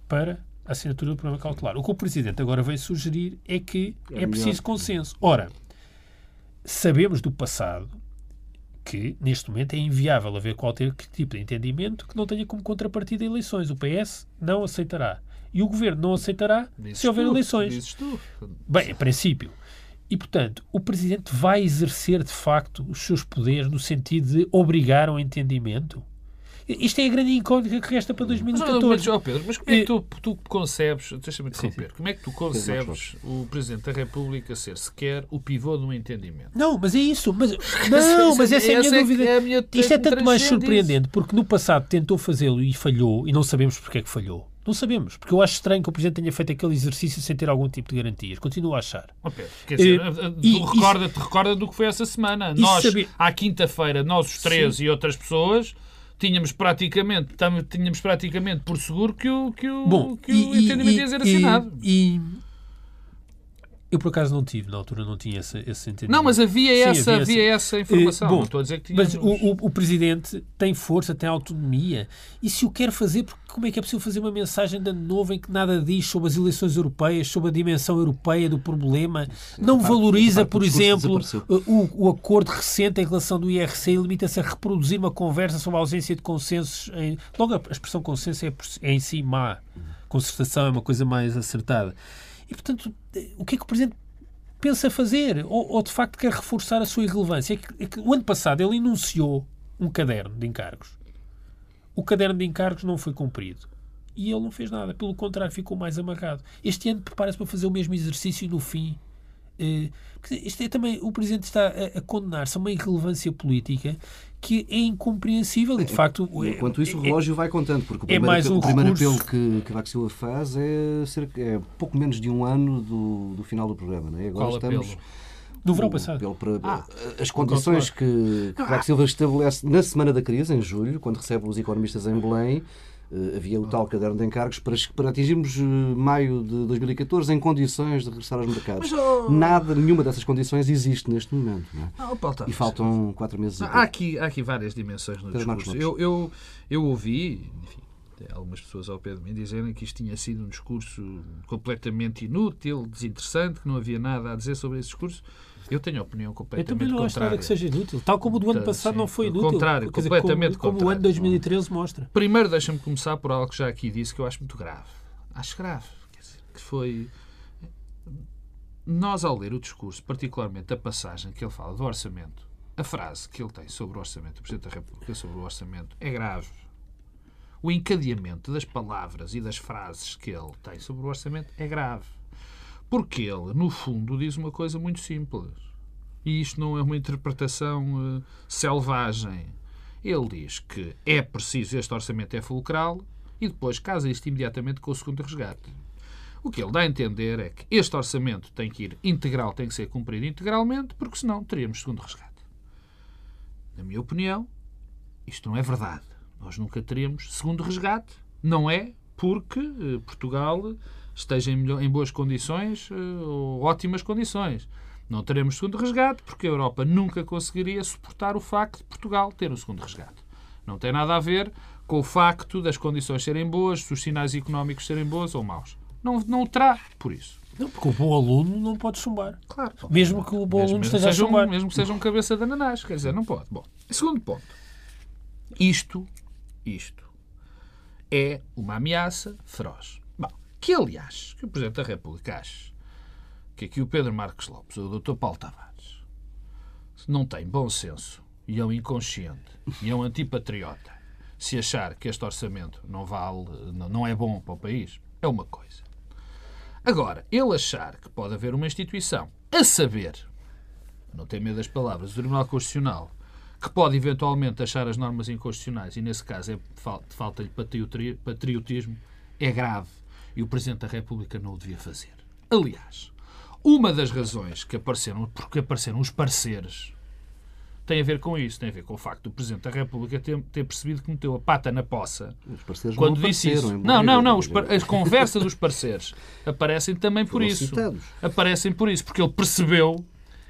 para a assinatura do programa cautelar. O que o Presidente agora veio sugerir é que é, É preciso consenso. Ora, sabemos do passado que, neste momento, é inviável haver qualquer tipo de entendimento que não tenha como contrapartida eleições. O PS não aceitará. E o Governo não aceitará Dizes se houver tu, eleições. Bem, em princípio. E, portanto, o Presidente vai exercer, de facto, os seus poderes no sentido de obrigar ao entendimento? Isto é a grande incógnita que resta para Mas, mas, 2014. ó, Pedro, mas como é que tu, tu concebes, deixa-me interromper, como é que tu concebes o Presidente da República ser sequer o pivô de um entendimento? Não, mas é isso. Mas, não, mas essa é a minha Essa é dúvida. que é a minha Isto é tanto mais surpreendente porque no passado tentou fazê-lo e falhou e não sabemos porque é que falhou. Não sabemos, porque eu acho estranho que o Presidente tenha feito aquele exercício sem ter algum tipo de garantias. Continuo a achar. Quer dizer, tu e- recorda-te recorda do que foi essa semana. Nós, à quinta-feira, nós os três e outras pessoas, tínhamos praticamente, tínhamos praticamente por seguro que o, que o, Bom, que o entendimento ia ser assinado. E, eu por acaso não tive, na altura não tinha esse, esse entendimento. Não, mas havia Sim, essa, havia havia essa- essa informação. Eh, bom, não estou a dizer que tínhamos... Mas o, o, o Presidente tem força, tem autonomia. E se o quer fazer, porque como é que é possível fazer uma mensagem de ano novo em que nada diz sobre as eleições europeias, sobre a dimensão europeia do problema? Não a parte- valoriza, por exemplo, desapareceu. o, o acordo recente em relação do IRC e limita-se a reproduzir uma conversa sobre a ausência de consensos. Em... Logo, a expressão consenso é, é em si má. Concertação é uma coisa mais acertada. E, portanto, o que é que o Presidente pensa fazer? Ou, ou de facto quer reforçar a sua irrelevância? É que, é que o ano passado ele enunciou um caderno de encargos. O caderno de encargos não foi cumprido. E ele não fez nada. Pelo contrário, ficou mais amarrado. Este ano prepara-se para fazer o mesmo exercício no fim isto é também, o Presidente está a, a condenar-se a uma irrelevância política que é incompreensível e, de facto... Enquanto isso, o relógio é, vai contando, porque o primeiro, é mais um o primeiro apelo que, que Silva faz é, cerca, é pouco menos de um ano do, do final do programa. Não é? Agora Qual estamos... Apelo? Do verão passado. Pelo, ah, as condições que, que Vax Silva estabelece na semana da crise, em julho, quando recebe os economistas em Belém, havia o tal caderno de encargos para, para atingirmos uh, maio de 2014 em condições de regressar aos mercados. Mas, oh... Nada, nenhuma dessas condições existe neste momento. É? Ah, oh, e faltam quatro meses. há, aqui, há aqui várias dimensões no discurso. Eu, eu, eu ouvi, enfim, algumas pessoas ao pé de mim dizerem que isto tinha sido um discurso completamente inútil, desinteressante, que não havia nada a dizer sobre esse discurso. Eu tenho a opinião completamente contrária. Eu também não acho nada que seja inútil. Tal como o do ano passado sim, não foi inútil. Contrário, Quer completamente dizer, como, contrário. Como o ano 2013 mostra. Primeiro, deixa-me começar por algo que já aqui disse que eu acho muito grave. Acho grave. Dizer, que foi... Nós, ao ler o discurso, particularmente a passagem que ele fala do orçamento, a frase que ele tem sobre o orçamento, o Presidente da República sobre o orçamento, é grave. O encadeamento das palavras e das frases que ele tem sobre o orçamento é grave. Porque ele, no fundo, diz uma coisa muito simples. E isto não é uma interpretação uh, selvagem. Ele diz que é preciso, este orçamento é fulcral, e depois casa isto imediatamente com o segundo resgate. O que ele dá a entender é que este orçamento tem que ir integral, tem que ser cumprido integralmente, porque senão teríamos segundo resgate. Na minha opinião, isto não é verdade. Nós nunca teríamos segundo resgate. Não é porque uh, Portugal esteja em, em boas condições eh, ou ótimas condições. Não teremos segundo resgate porque a Europa nunca conseguiria suportar o facto de Portugal ter um segundo resgate. Não tem nada a ver com o facto das condições serem boas, dos sinais económicos serem bons ou maus. Não, não o terá por isso. Não, porque o bom aluno não pode chumbar. Claro. Mesmo que o bom mesmo, aluno esteja a chumbar. Um, mesmo que seja um cabeça de ananás. Quer dizer, não pode. Bom, segundo ponto. Isto, isto, é uma ameaça feroz. Que, aliás, que o Presidente da República acha que aqui o Pedro Marcos Lopes ou o Dr. Paulo Tavares não tem bom senso e é um inconsciente e é um antipatriota se achar que este orçamento não vale, não é bom para o país, é uma coisa. Agora, ele achar que pode haver uma instituição, a saber, não tem medo das palavras, o Tribunal Constitucional, que pode eventualmente achar as normas inconstitucionais e, nesse caso, é, falta-lhe patriotismo, é grave e o Presidente da República não o devia fazer. Aliás, uma das razões que apareceram, porque apareceram os pareceres, tem a ver com isso, tem a ver com o facto do Presidente da República ter, ter percebido que meteu a pata na poça. Os parceiros quando não disse isso. Não, não, não. Par... as conversas dos parceiros aparecem também por isso. Citados. Aparecem por isso, porque ele percebeu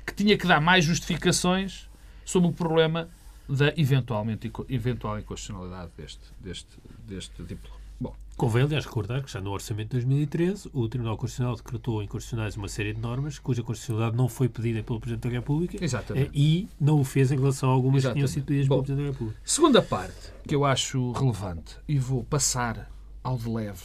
que tinha que dar mais justificações sobre o problema da eventualmente, eventual inconstitucionalidade deste, deste, deste diploma. Bom. Convém, aliás, recordar que já no Orçamento de 2013 o Tribunal Constitucional decretou inconstitucionais uma série de normas cuja constitucionalidade não foi pedida pelo Presidente da República Exatamente. e não o fez em relação a algumas Exatamente. que tinham sido pedidas pelo Presidente da República. Segunda parte que eu acho relevante e vou passar ao de leve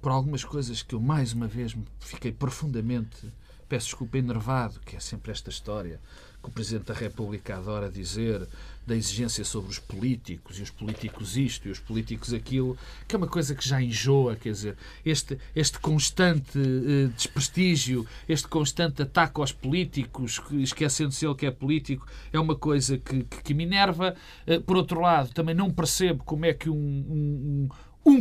por algumas coisas que eu mais uma vez fiquei profundamente, peço desculpa, enervado, que é sempre esta história que o Presidente da República adora dizer, da exigência sobre os políticos, e os políticos isto, e os políticos aquilo, que é uma coisa que já enjoa, quer dizer, este, este constante uh, desprestígio, este constante ataque aos políticos, esquecendo-se ele que é político, é uma coisa que, que, que me enerva. Uh, por outro lado, também não percebo como é que um, um, um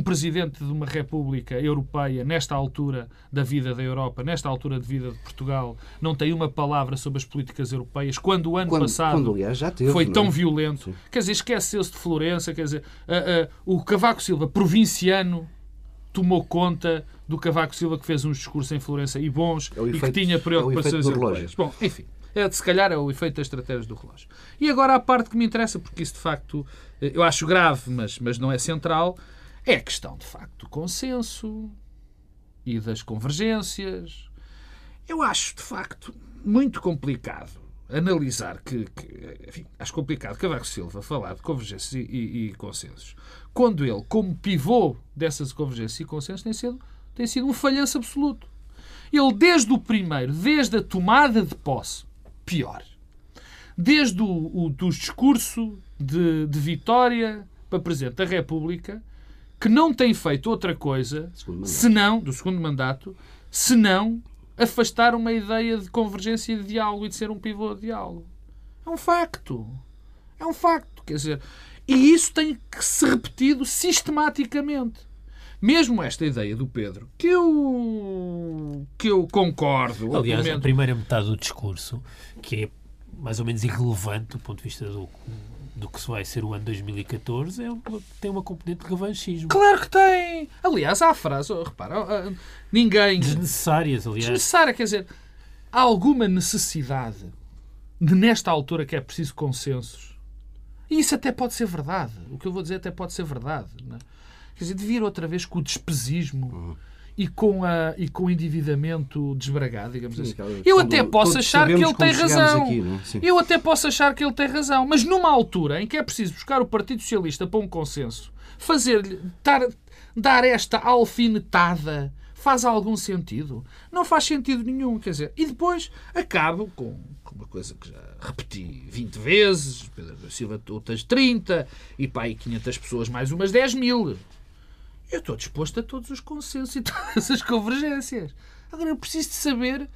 presidente de uma República Europeia, nesta altura da vida da Europa, nesta altura de vida de Portugal, não tem uma palavra sobre as políticas europeias, quando o ano quando, passado quando, teve, foi tão é? violento. Sim. Quer dizer, esqueceu-se de Florença, quer dizer, uh, uh, o Cavaco Silva, provinciano, tomou conta do Cavaco Silva que fez uns discursos em Florença e bons é efeito, e que tinha é preocupações é europeias. Bom, enfim. É, se calhar é o efeito das estratégias do relógio. E agora a parte que me interessa, porque isso de facto eh, eu acho grave, mas, mas não é central, é a questão, de facto, do consenso e das convergências. Eu acho, de facto, muito complicado analisar que, que enfim, acho complicado Cavaco Silva falar de convergências e, e, e, consensos, quando ele, como pivô dessas convergências e consensos, tem sido, tem sido um falhanço absoluto. Ele, desde o primeiro, desde a tomada de posse, pior, desde o, o do discurso de, de vitória para Presidente da República, que não tem feito outra coisa senão, do segundo mandato, senão afastar uma ideia de convergência e de diálogo e de ser um pivô de diálogo. É um facto. É um facto. Quer dizer, e isso tem que ser repetido sistematicamente. Mesmo esta ideia do Pedro, que eu, que eu concordo. Aliás, a primeira metade do discurso, que é mais ou menos irrelevante do ponto de vista do, do que se vai ser o ano 2014, é tem uma componente de revanchismo. Claro que tem. Aliás, há a frase, oh, repara, ah, ninguém. Desnecessárias, aliás. Desnecessária, quer dizer, há alguma necessidade de, nesta altura, que é preciso consensos. E isso até pode ser verdade. O que eu vou dizer até pode ser verdade. não é? Quer dizer, de vir outra vez com o despesismo e, com a, e com o endividamento desbragado, digamos assim. aquela Eu até posso achar que ele tem razão. aqui, é? Sim. Eu até posso achar que ele tem razão. Mas numa altura em que é preciso buscar o Partido Socialista para um consenso, fazer-lhe dar, dar esta alfinetada faz algum sentido? Não faz sentido nenhum, quer dizer. E depois acabo com com uma coisa que já repeti 20 vezes, Pedro Silva outras 30 e pá, aí 500 pessoas mais umas 10 mil. Eu estou disposto a todos os consensos e todas as convergências. Agora eu preciso de saber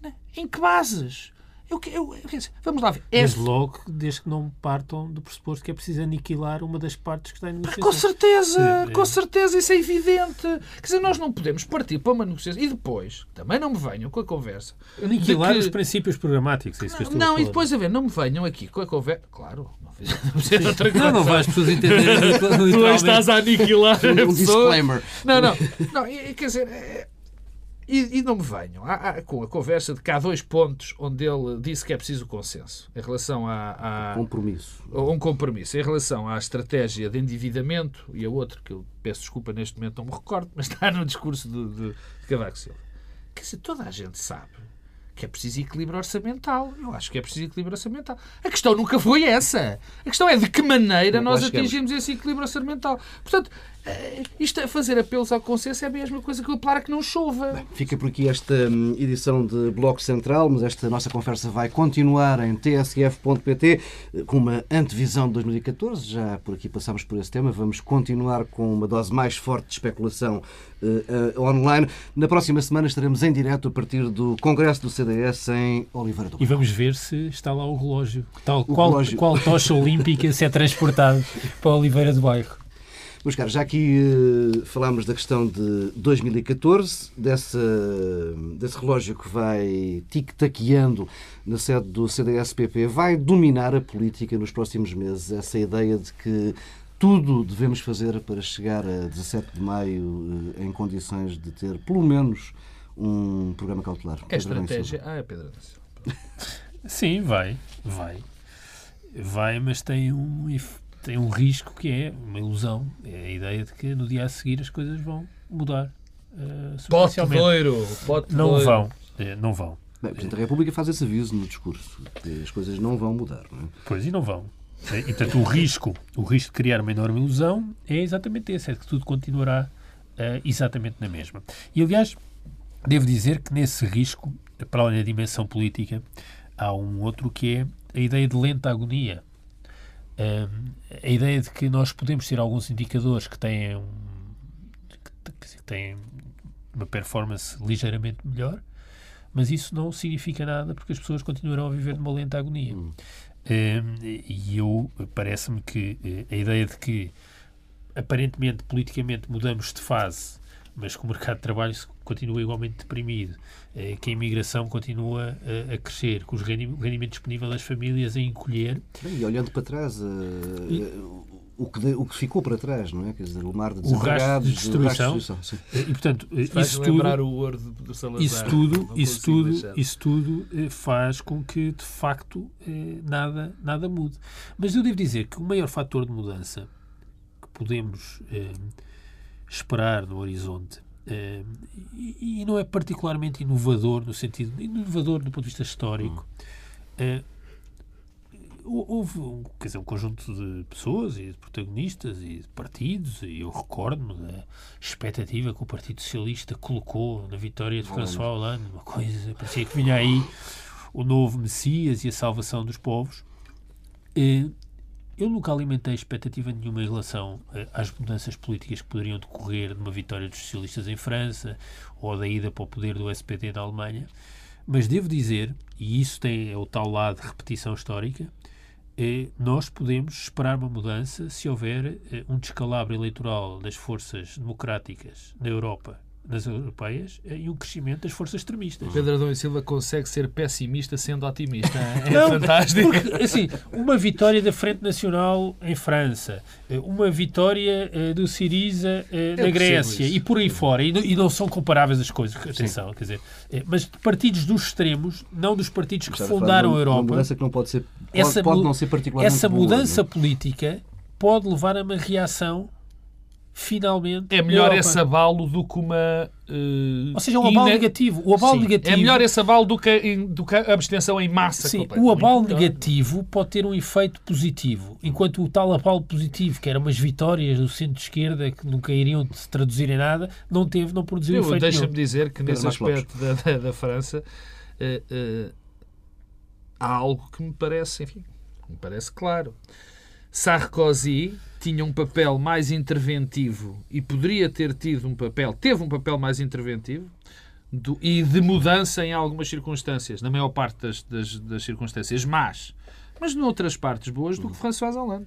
né, em que bases. Eu, eu, dizer, vamos lá ver. É- Mas logo, desde que não partam do pressuposto que é preciso aniquilar uma das partes que está em negociação. Com certeza, Sim, é. com certeza, isso é evidente. Quer dizer, nós não podemos partir para uma negociação. E depois, também não me venham com a conversa. Aniquilar que- os princípios programáticos, é isso que eu estou a Não, e falar. depois, a ver, não me venham aqui com a conversa. Claro, não fizemos outra coisa. Não, não vais as pessoas entenderem Tu estás a aniquilar a Um pessoa. disclaimer. Não, não. não e- e quer dizer, é- e, e não me venham há- há- com a conversa de que há dois pontos onde ele disse que é preciso consenso em relação a, a- Compromisso. um compromisso, em relação à estratégia de endividamento e a outro que eu peço desculpa neste momento, não me recordo, mas está no discurso de, de, de Cavaco Silva. Quer dizer, toda a gente sabe que é preciso equilíbrio orçamental. Eu acho que é preciso equilíbrio orçamental. A questão nunca foi essa. A questão é de que maneira Lá nós chegamos. atingimos esse equilíbrio orçamental. Portanto, eh, isto é fazer apelos ao consenso é a mesma coisa que apelar a que não chova. Fica por aqui esta hum, edição de Bloco Central, mas esta nossa conversa vai continuar em tsf.pt eh, com uma antevisão de 2014. Já por aqui passámos por esse tema. Vamos continuar com uma dose mais forte de especulação eh, online. Na próxima semana estaremos em direto a partir do Congresso do CDS em Oliveira do E Bairro. vamos ver se está lá o relógio. Tal, O qual, relógio. qual tocha olímpica se é transportado para Oliveira do Bairro. Meus caros, já aqui eh, falámos da questão de 2014, dessa, desse relógio que vai tic-taqueando na sede do CDS-PP, vai dominar a política nos próximos meses. Essa ideia de que tudo devemos fazer para chegar a 17 de maio eh, em condições de ter, pelo menos, um programa cautelar. É Pedro Adão Silva. estratégia. Ah, é Pedro. Sim, vai, vai. Vai, mas tem um, tem um risco que é uma ilusão. É a ideia de que no dia a seguir as coisas vão mudar. eh, Pote doiro. Pote Não doiro. vão. eh, não vão. Bem, da República faz esse aviso no discurso, que as coisas não vão mudar. Não é? Pois, e não vão. E, portanto, o risco, o risco de criar uma enorme ilusão é exatamente esse, é que tudo continuará eh, exatamente na mesma. E, aliás, devo dizer que nesse risco, para além da dimensão política, há um outro que é a ideia de lenta agonia. Ahm, a ideia de que nós podemos ter alguns indicadores que têm, um, que, que têm uma performance ligeiramente melhor, mas isso não significa nada porque as pessoas continuarão a viver numa lenta agonia. Eh, e eu parece-me que eh, a ideia de que aparentemente politicamente mudamos de fase, mas que o mercado de trabalho continua igualmente deprimido, eh, que a imigração continua a, crescer, que o rendimento disponível das famílias a encolher, Bem, E olhando para trás, eh, o, que de- o que ficou para trás, não é? Quer dizer, o mar de O rastro de desempregados, o destruição. rastro de destruição, eh, e portanto eh, isso lembrar tudo, o ouro do, Salazar. isso tudo, isso tudo, deixar. isso tudo eh, faz com que de facto eh, nada, nada mude. Mas eu devo dizer que o maior fator de mudança que podemos eh, esperar no horizonte eh, e, e não é particularmente inovador no sentido inovador do ponto de vista histórico. eh, hou- houve um, quer dizer, um conjunto de pessoas e de protagonistas e de partidos, e eu recordo-me da expectativa que o Partido Socialista colocou na vitória de François Hollande, uma coisa, parecia que vinha aí o novo Messias e a salvação dos povos. E, eu nunca alimentei expectativa nenhuma em relação uh, às mudanças políticas que poderiam decorrer de uma vitória dos socialistas em França ou da ida para o poder do SPD na Alemanha, mas devo dizer, e isso tem é o tal lado de repetição histórica, eh, nós podemos esperar uma mudança se houver eh, um descalabro eleitoral das forças democráticas na Europa nas europeias eh, e um crescimento das forças extremistas. Pedro Adão e Silva consegue ser pessimista sendo otimista. É Não, fantástico. Porque, assim, uma vitória da Frente Nacional em França, eh, uma vitória uh, do Siriza uh, na Grécia e por aí fora, e, e, não são comparáveis as coisas, atenção, Sim. quer dizer, mas partidos dos extremos, não dos partidos que fundaram a Europa. Uma mudança que não pode ser, pode, essa, pode não ser particularmente Essa mudança boa, política pode levar a uma reação finalmente. É melhor esse abalo do que uma. Uh, Ou seja, um abalo ina... negativo. O abalo Sim, negativo. É melhor esse abalo do que, do que a abstenção em massa. Sim, o abalo negativo pode ter um efeito positivo, enquanto o tal abalo positivo, que eram umas vitórias do centro-esquerda que nunca iriam se traduzir em nada, não teve, não produziu Eu, efeito Deixa-me dizer que nesse aspecto da, da, da, França uh, uh, há algo que me parece, enfim, me parece claro. Sarkozy tinha um papel mais interventivo e poderia ter tido um papel, teve um papel mais interventivo do, e de mudança em algumas circunstâncias, na maior parte das, das, das circunstâncias más, mas noutras partes boas do que François Hollande.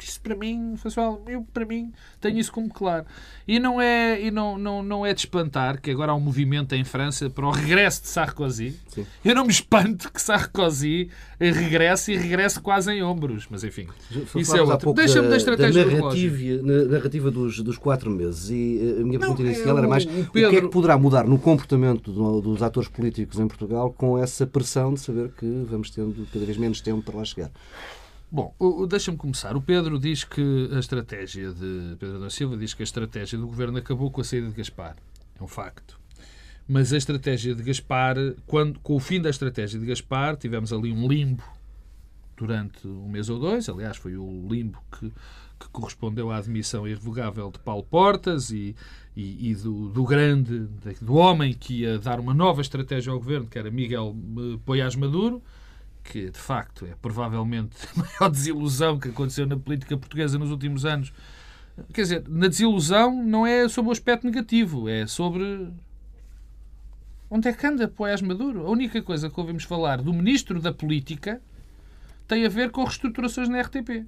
Isso para mim, pessoal, eu para mim tenho isso como claro. E não é e não, não, não é de espantar que agora há um movimento em França para o regresso de Sarkozy. Sim. Eu não me espanto que Sarkozy regresse e regresse quase em ombros, mas enfim. Isso é outro. Deixa-me da, estratégia da narrativa, na narrativa dos, dos quatro meses. E eh, a minha pergunta não, inicial é, era mais o, Pedro... o que é que poderá mudar no comportamento do, dos atores políticos em Portugal com essa pressão de saber que vamos tendo cada vez menos tempo para lá chegar? Bom, deixa-me começar. O Pedro diz que a estratégia de. Pedro da Silva diz que a estratégia do governo acabou com a saída de Gaspar. É um facto. Mas a estratégia de Gaspar, quando, com o fim da estratégia de Gaspar, tivemos ali um limbo durante um mês ou dois. Aliás, foi o limbo que, que correspondeu à admissão irrevogável de Paulo Portas e, e, e do, do, grande, do homem que ia dar uma nova estratégia ao governo, que era Miguel eh, Poiás Maduro que de facto é provavelmente a maior desilusão que aconteceu na política portuguesa nos últimos anos. Quer dizer, na desilusão não é sobre o aspecto negativo, é sobre onde é que anda Poés Maduro. A única coisa que ouvimos falar do ministro da Política tem a ver com reestruturações na RTP.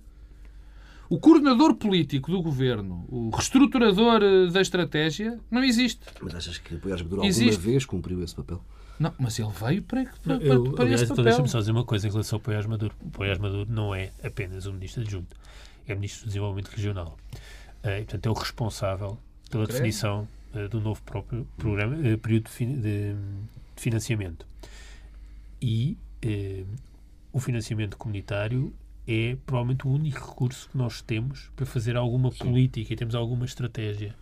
O coordenador político do governo, o reestruturador eh, da estratégia, não existe. Mas achas que Poés Maduro alguma vez cumpriu esse papel? Não, mas ele veio para, para, eu, para, aliás, então deixa-me só dizer uma coisa em relação ao Poiás Maduro. O Poiás Maduro não é apenas o ministro adjunto, é o ministro do Desenvolvimento Regional. Uh, e, portanto, é o responsável pela Creio. definição uh, do novo próprio programa, uh, período de, de, de, financiamento. E o financiamento comunitário é provavelmente o único recurso que nós temos para fazer alguma Sim. política e temos alguma estratégia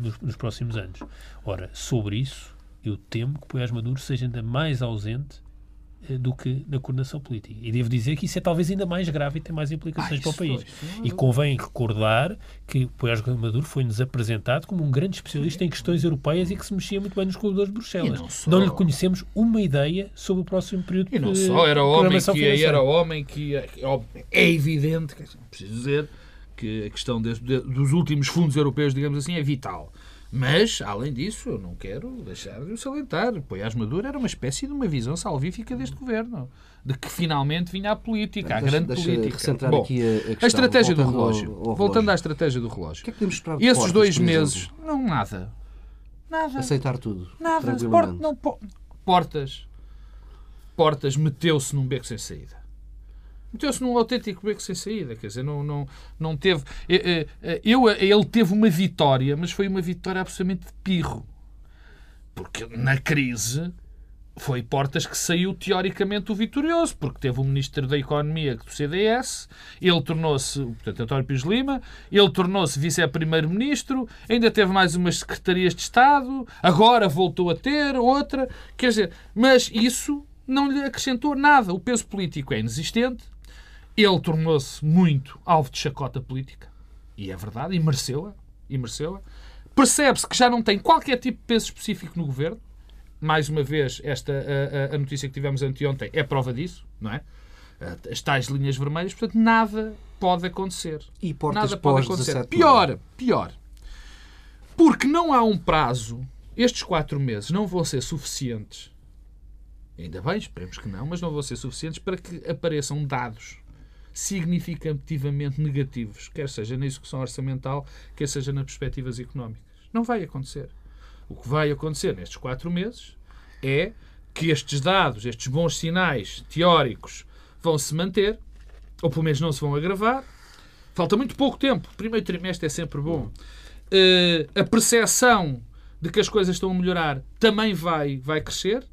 nos, nos próximos anos. Ora, sobre isso, eu temo que Poiás Maduro seja ainda mais ausente eh, do que na coordenação política. E devo dizer que isso é talvez ainda mais grave e tem mais implicações ah, para o país. Foi, e convém recordar que Poiás Maduro foi-nos apresentado como um grande especialista em questões europeias e que se mexia muito bem nos corredores de Bruxelas. Não, só... não, lhe conhecemos uma ideia sobre o próximo período de E não só, era homem que era homem que é evidente, preciso dizer, que a questão de, dos últimos fundos europeus, digamos assim, é vital. Mas, além disso, eu não quero deixar de o salientar. Poiás Maduro era uma espécie de uma visão salvífica deste governo, de que finalmente vinha a política, a deixa, grande deixa política. Bom, aqui a, a, estratégia do relógio. Ao, ao voltando relógio. à estratégia do relógio. O que é que podemos esperar de Esses portas, dois meses, não, nada. Nada. Aceitar tudo. Nada. Port, não, portas. Portas meteu-se num beco sem saída meteu-se num autêntico beco sem saída, quer dizer, não, não, não teve. Eh, eh, eu, ele teve uma vitória, mas foi uma vitória absolutamente de pirro. Porque na crise foi Portas que saiu teoricamente o vitorioso, porque teve o Ministro da Economia do CDS, ele tornou-se, portanto, António Pires Lima, ele tornou-se Vice-Primeiro-Ministro, ainda teve mais umas Secretarias de Estado, agora voltou a ter outra, quer dizer, mas isso não lhe acrescentou nada. O peso político é inexistente, ele tornou-se muito alvo de chacota política. E é verdade, e mereceu-a. E mereceu-a. Percebe-se que já não tem qualquer tipo de peso específico no governo. Mais uma vez, esta a, a notícia que tivemos anteontem é prova disso, não é? as tais linhas vermelhas, portanto, nada pode acontecer. E portas nada pode acontecer. Pior, pior. Porque não há um prazo, estes quatro meses não vão ser suficientes. Ainda bem, esperemos que não, mas não vão ser suficientes para que apareçam dados significativamente negativos, quer seja na execução orçamental, quer seja nas perspectivas económicas. Não vai acontecer. O que vai acontecer nestes quatro meses é que estes dados, estes bons sinais teóricos, vão se manter, ou pelo menos não se vão agravar. Falta muito pouco tempo. O primeiro trimestre é sempre bom. Uh, a percepção de que as coisas estão a melhorar também vai, vai crescer,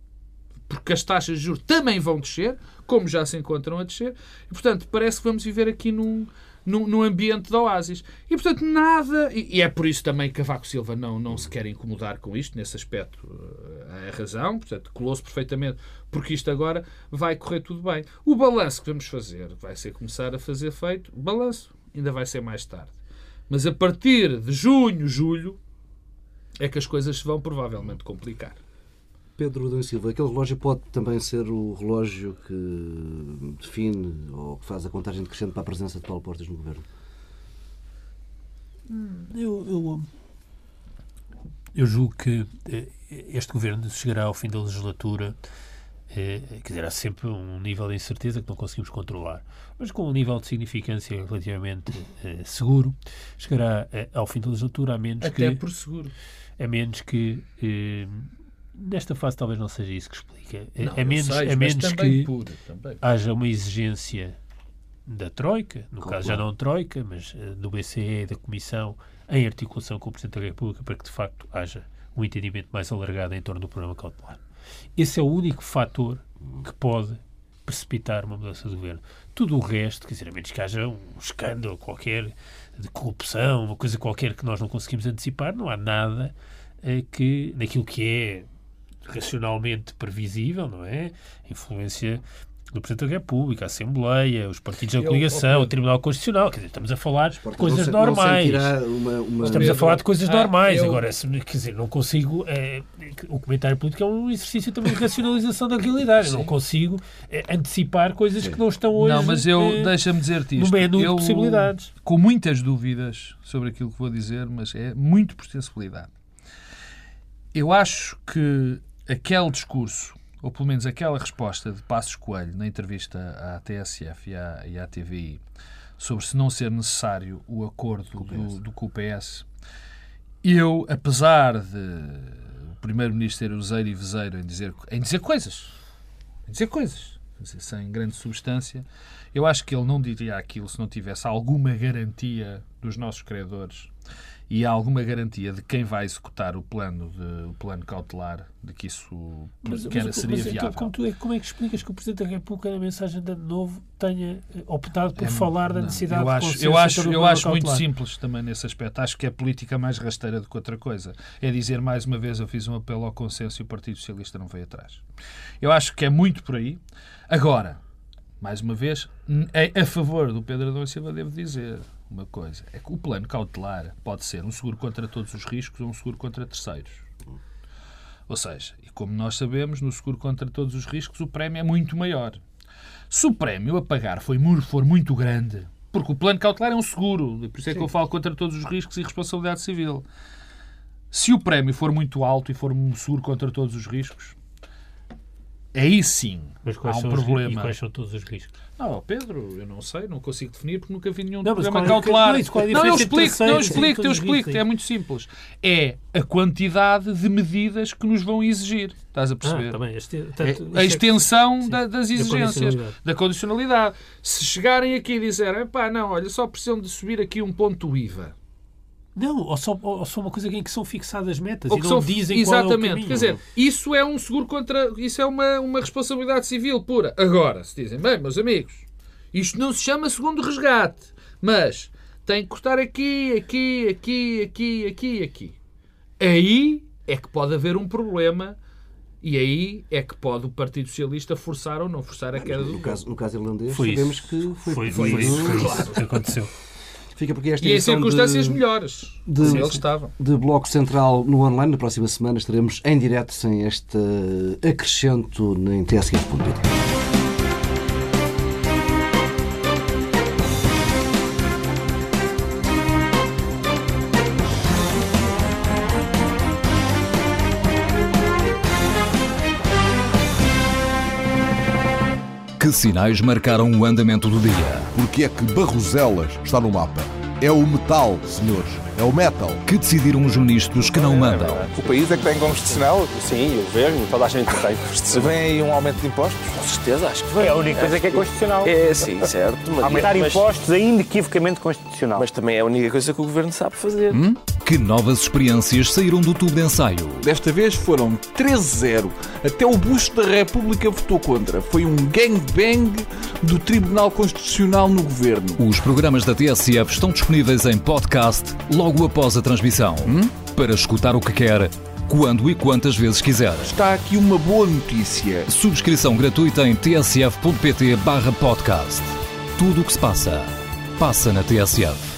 porque as taxas de juros também vão descer, como já se encontram a descer. E, portanto, parece que vamos viver aqui num, num, num ambiente de oásis. E, portanto, nada. E, e, é por isso também que Cavaco Silva não, não se quer incomodar com isto, nesse aspecto. Eh, a razão, portanto, colou-se perfeitamente, porque isto agora vai correr tudo bem. O balanço que vamos fazer vai ser começar a fazer feito. O balanço ainda vai ser mais tarde. Mas a partir de junho, julho, é que as coisas se vão provavelmente complicar. Pedro Adão Silva, aquele relógio pode também ser o relógio que define ou que faz a contagem decrescente para a presença de Paulo Portas no governo? Eu, eu, eu julgo que eh, este governo chegará ao fim da legislatura eh, quer dizer, há sempre um nível de incerteza que não conseguimos controlar, mas com um nível de significância relativamente eh, seguro, chegará ao fim da legislatura, a menos Até que... por seguro. A menos que eh, nesta fase talvez não seja isso que explica. Não, a menos, sei, a menos que pura, haja uma exigência da Troika, no caso já não Troika, mas uh, do BCE, da Comissão, em articulação com o Presidente da República, para que de facto haja um entendimento mais alargado em torno do programa cautelar. Esse é o único fator que pode precipitar uma mudança de governo. Tudo o resto, quer dizer, a menos que haja um escândalo qualquer de corrupção, uma coisa qualquer que nós não conseguimos antecipar, não há nada eh, que, naquilo que é racionalmente previsível, não é? Influência do Presidente da República, a Assembleia, os partidos da coligação, o Tribunal Constitucional. Quer dizer, estamos a falar de coisas não, normais. Uma, uma... Estamos a falar de coisas ah, normais. Eu... Agora, quer dizer, não consigo. É, o comentário político é um exercício também de racionalização da realidade. Eu não consigo é, antecipar coisas Sim. que não estão hoje. Não, mas eu, é, deixa-me dizer-te isto. No menu eu, de possibilidades. Com muitas dúvidas sobre aquilo que vou dizer, mas é muito por sensibilidade. Eu acho que aquele discurso, ou pelo menos aquela resposta de Passos Coelho na entrevista à TSF e à, e à TVI, sobre se não ser necessário o acordo do, do PS, eu, apesar de o Primeiro-Ministro ser useiro e vezeiro em dizer, em dizer coisas, em dizer coisas, sem grande substância, eu acho que ele não diria aquilo se não tivesse alguma garantia dos nossos credores e há alguma garantia de quem vai executar o plano, de, o plano cautelar de que isso mas, que era, mas, seria mas, viável. Então, como, tu, é, como é que explicas que o Presidente da República, na mensagem de ano novo, tenha eh, optado por é, falar da necessidade eu acho, de Eu acho, eu acho muito simples também nesse aspecto. Acho que é política mais rasteira do que outra coisa. É dizer, mais uma vez, eu fiz um apelo ao consenso e o Partido Socialista não veio atrás. Eu acho que é muito por aí. Agora, mais uma vez, é a favor do Pedro Adão Silva, devo dizer uma coisa. É que o plano cautelar pode ser um seguro contra todos os riscos ou um seguro contra terceiros. Ou seja, e como nós sabemos, no seguro contra todos os riscos o prémio é muito maior. Se o prémio a pagar for muito grande, porque o plano cautelar é um seguro, por isso é Sim. que eu falo contra todos os riscos e responsabilidade civil. Se o prémio for muito alto e for um seguro contra todos os riscos, aí sim mas há um problema. E quais são todos os riscos? Não, Pedro, eu não sei, não consigo definir porque nunca vi nenhum não, programa cautelar. É, não, não, eu explico, não, eu explico, eu explico, é muito simples. É a quantidade de medidas que nos vão exigir. Estás a perceber? Ah, também, este, tanto, é a extensão é, da, das exigências, da condicionalidade. da condicionalidade. Se chegarem aqui e disserem, pá, não, olha, só precisam de subir aqui um ponto IVA não, ou só, ou só uma coisa em que são fixadas metas ou e não são, dizem exatamente. qual é o caminho. Quer dizer, isso é um seguro contra... Isso é uma, uma responsabilidade civil pura. Agora, se dizem, bem, meus amigos, isto não se chama segundo resgate, mas tem que cortar aqui, aqui, aqui, aqui, aqui, aqui. Aí é que pode haver um problema e aí é que pode o Partido Socialista forçar ou não forçar a queda do... No caso, no caso irlandês, foi sabemos isso. que foi, foi, foi, foi isso, foi isso que aconteceu. Fica porque esta e em circunstâncias de, melhores, de, eles estavam. De Bloco Central no online, na próxima semana estaremos em direto sem este acrescento em tsf.pt. Sinais marcaram o andamento do dia? Porque é que Barroselas está no mapa? É o metal, senhores. É o metal. Que decidiram os ministros que não mandam? O país é que tem constitucional? Sim, o governo, toda a gente tem. Se vem aí um aumento de impostos? Com certeza, acho que vem. É a única coisa que é constitucional. É, sim, certo. Mas, Aumentar mas, impostos é inequivocamente constitucional. Mas também é a única coisa que o governo sabe fazer. Hum? Que novas experiências saíram do tubo de ensaio? Desta vez foram 13-0. Até o Busto da República votou contra. Foi um gangbang do Tribunal Constitucional no governo. Os programas da TSF estão disponíveis em podcast logo após a transmissão. Hum? Para escutar o que quer, quando e quantas vezes quiser. Está aqui uma boa notícia. Subscrição gratuita em tsf.pt/podcast. Tudo o que se passa, passa na TSF.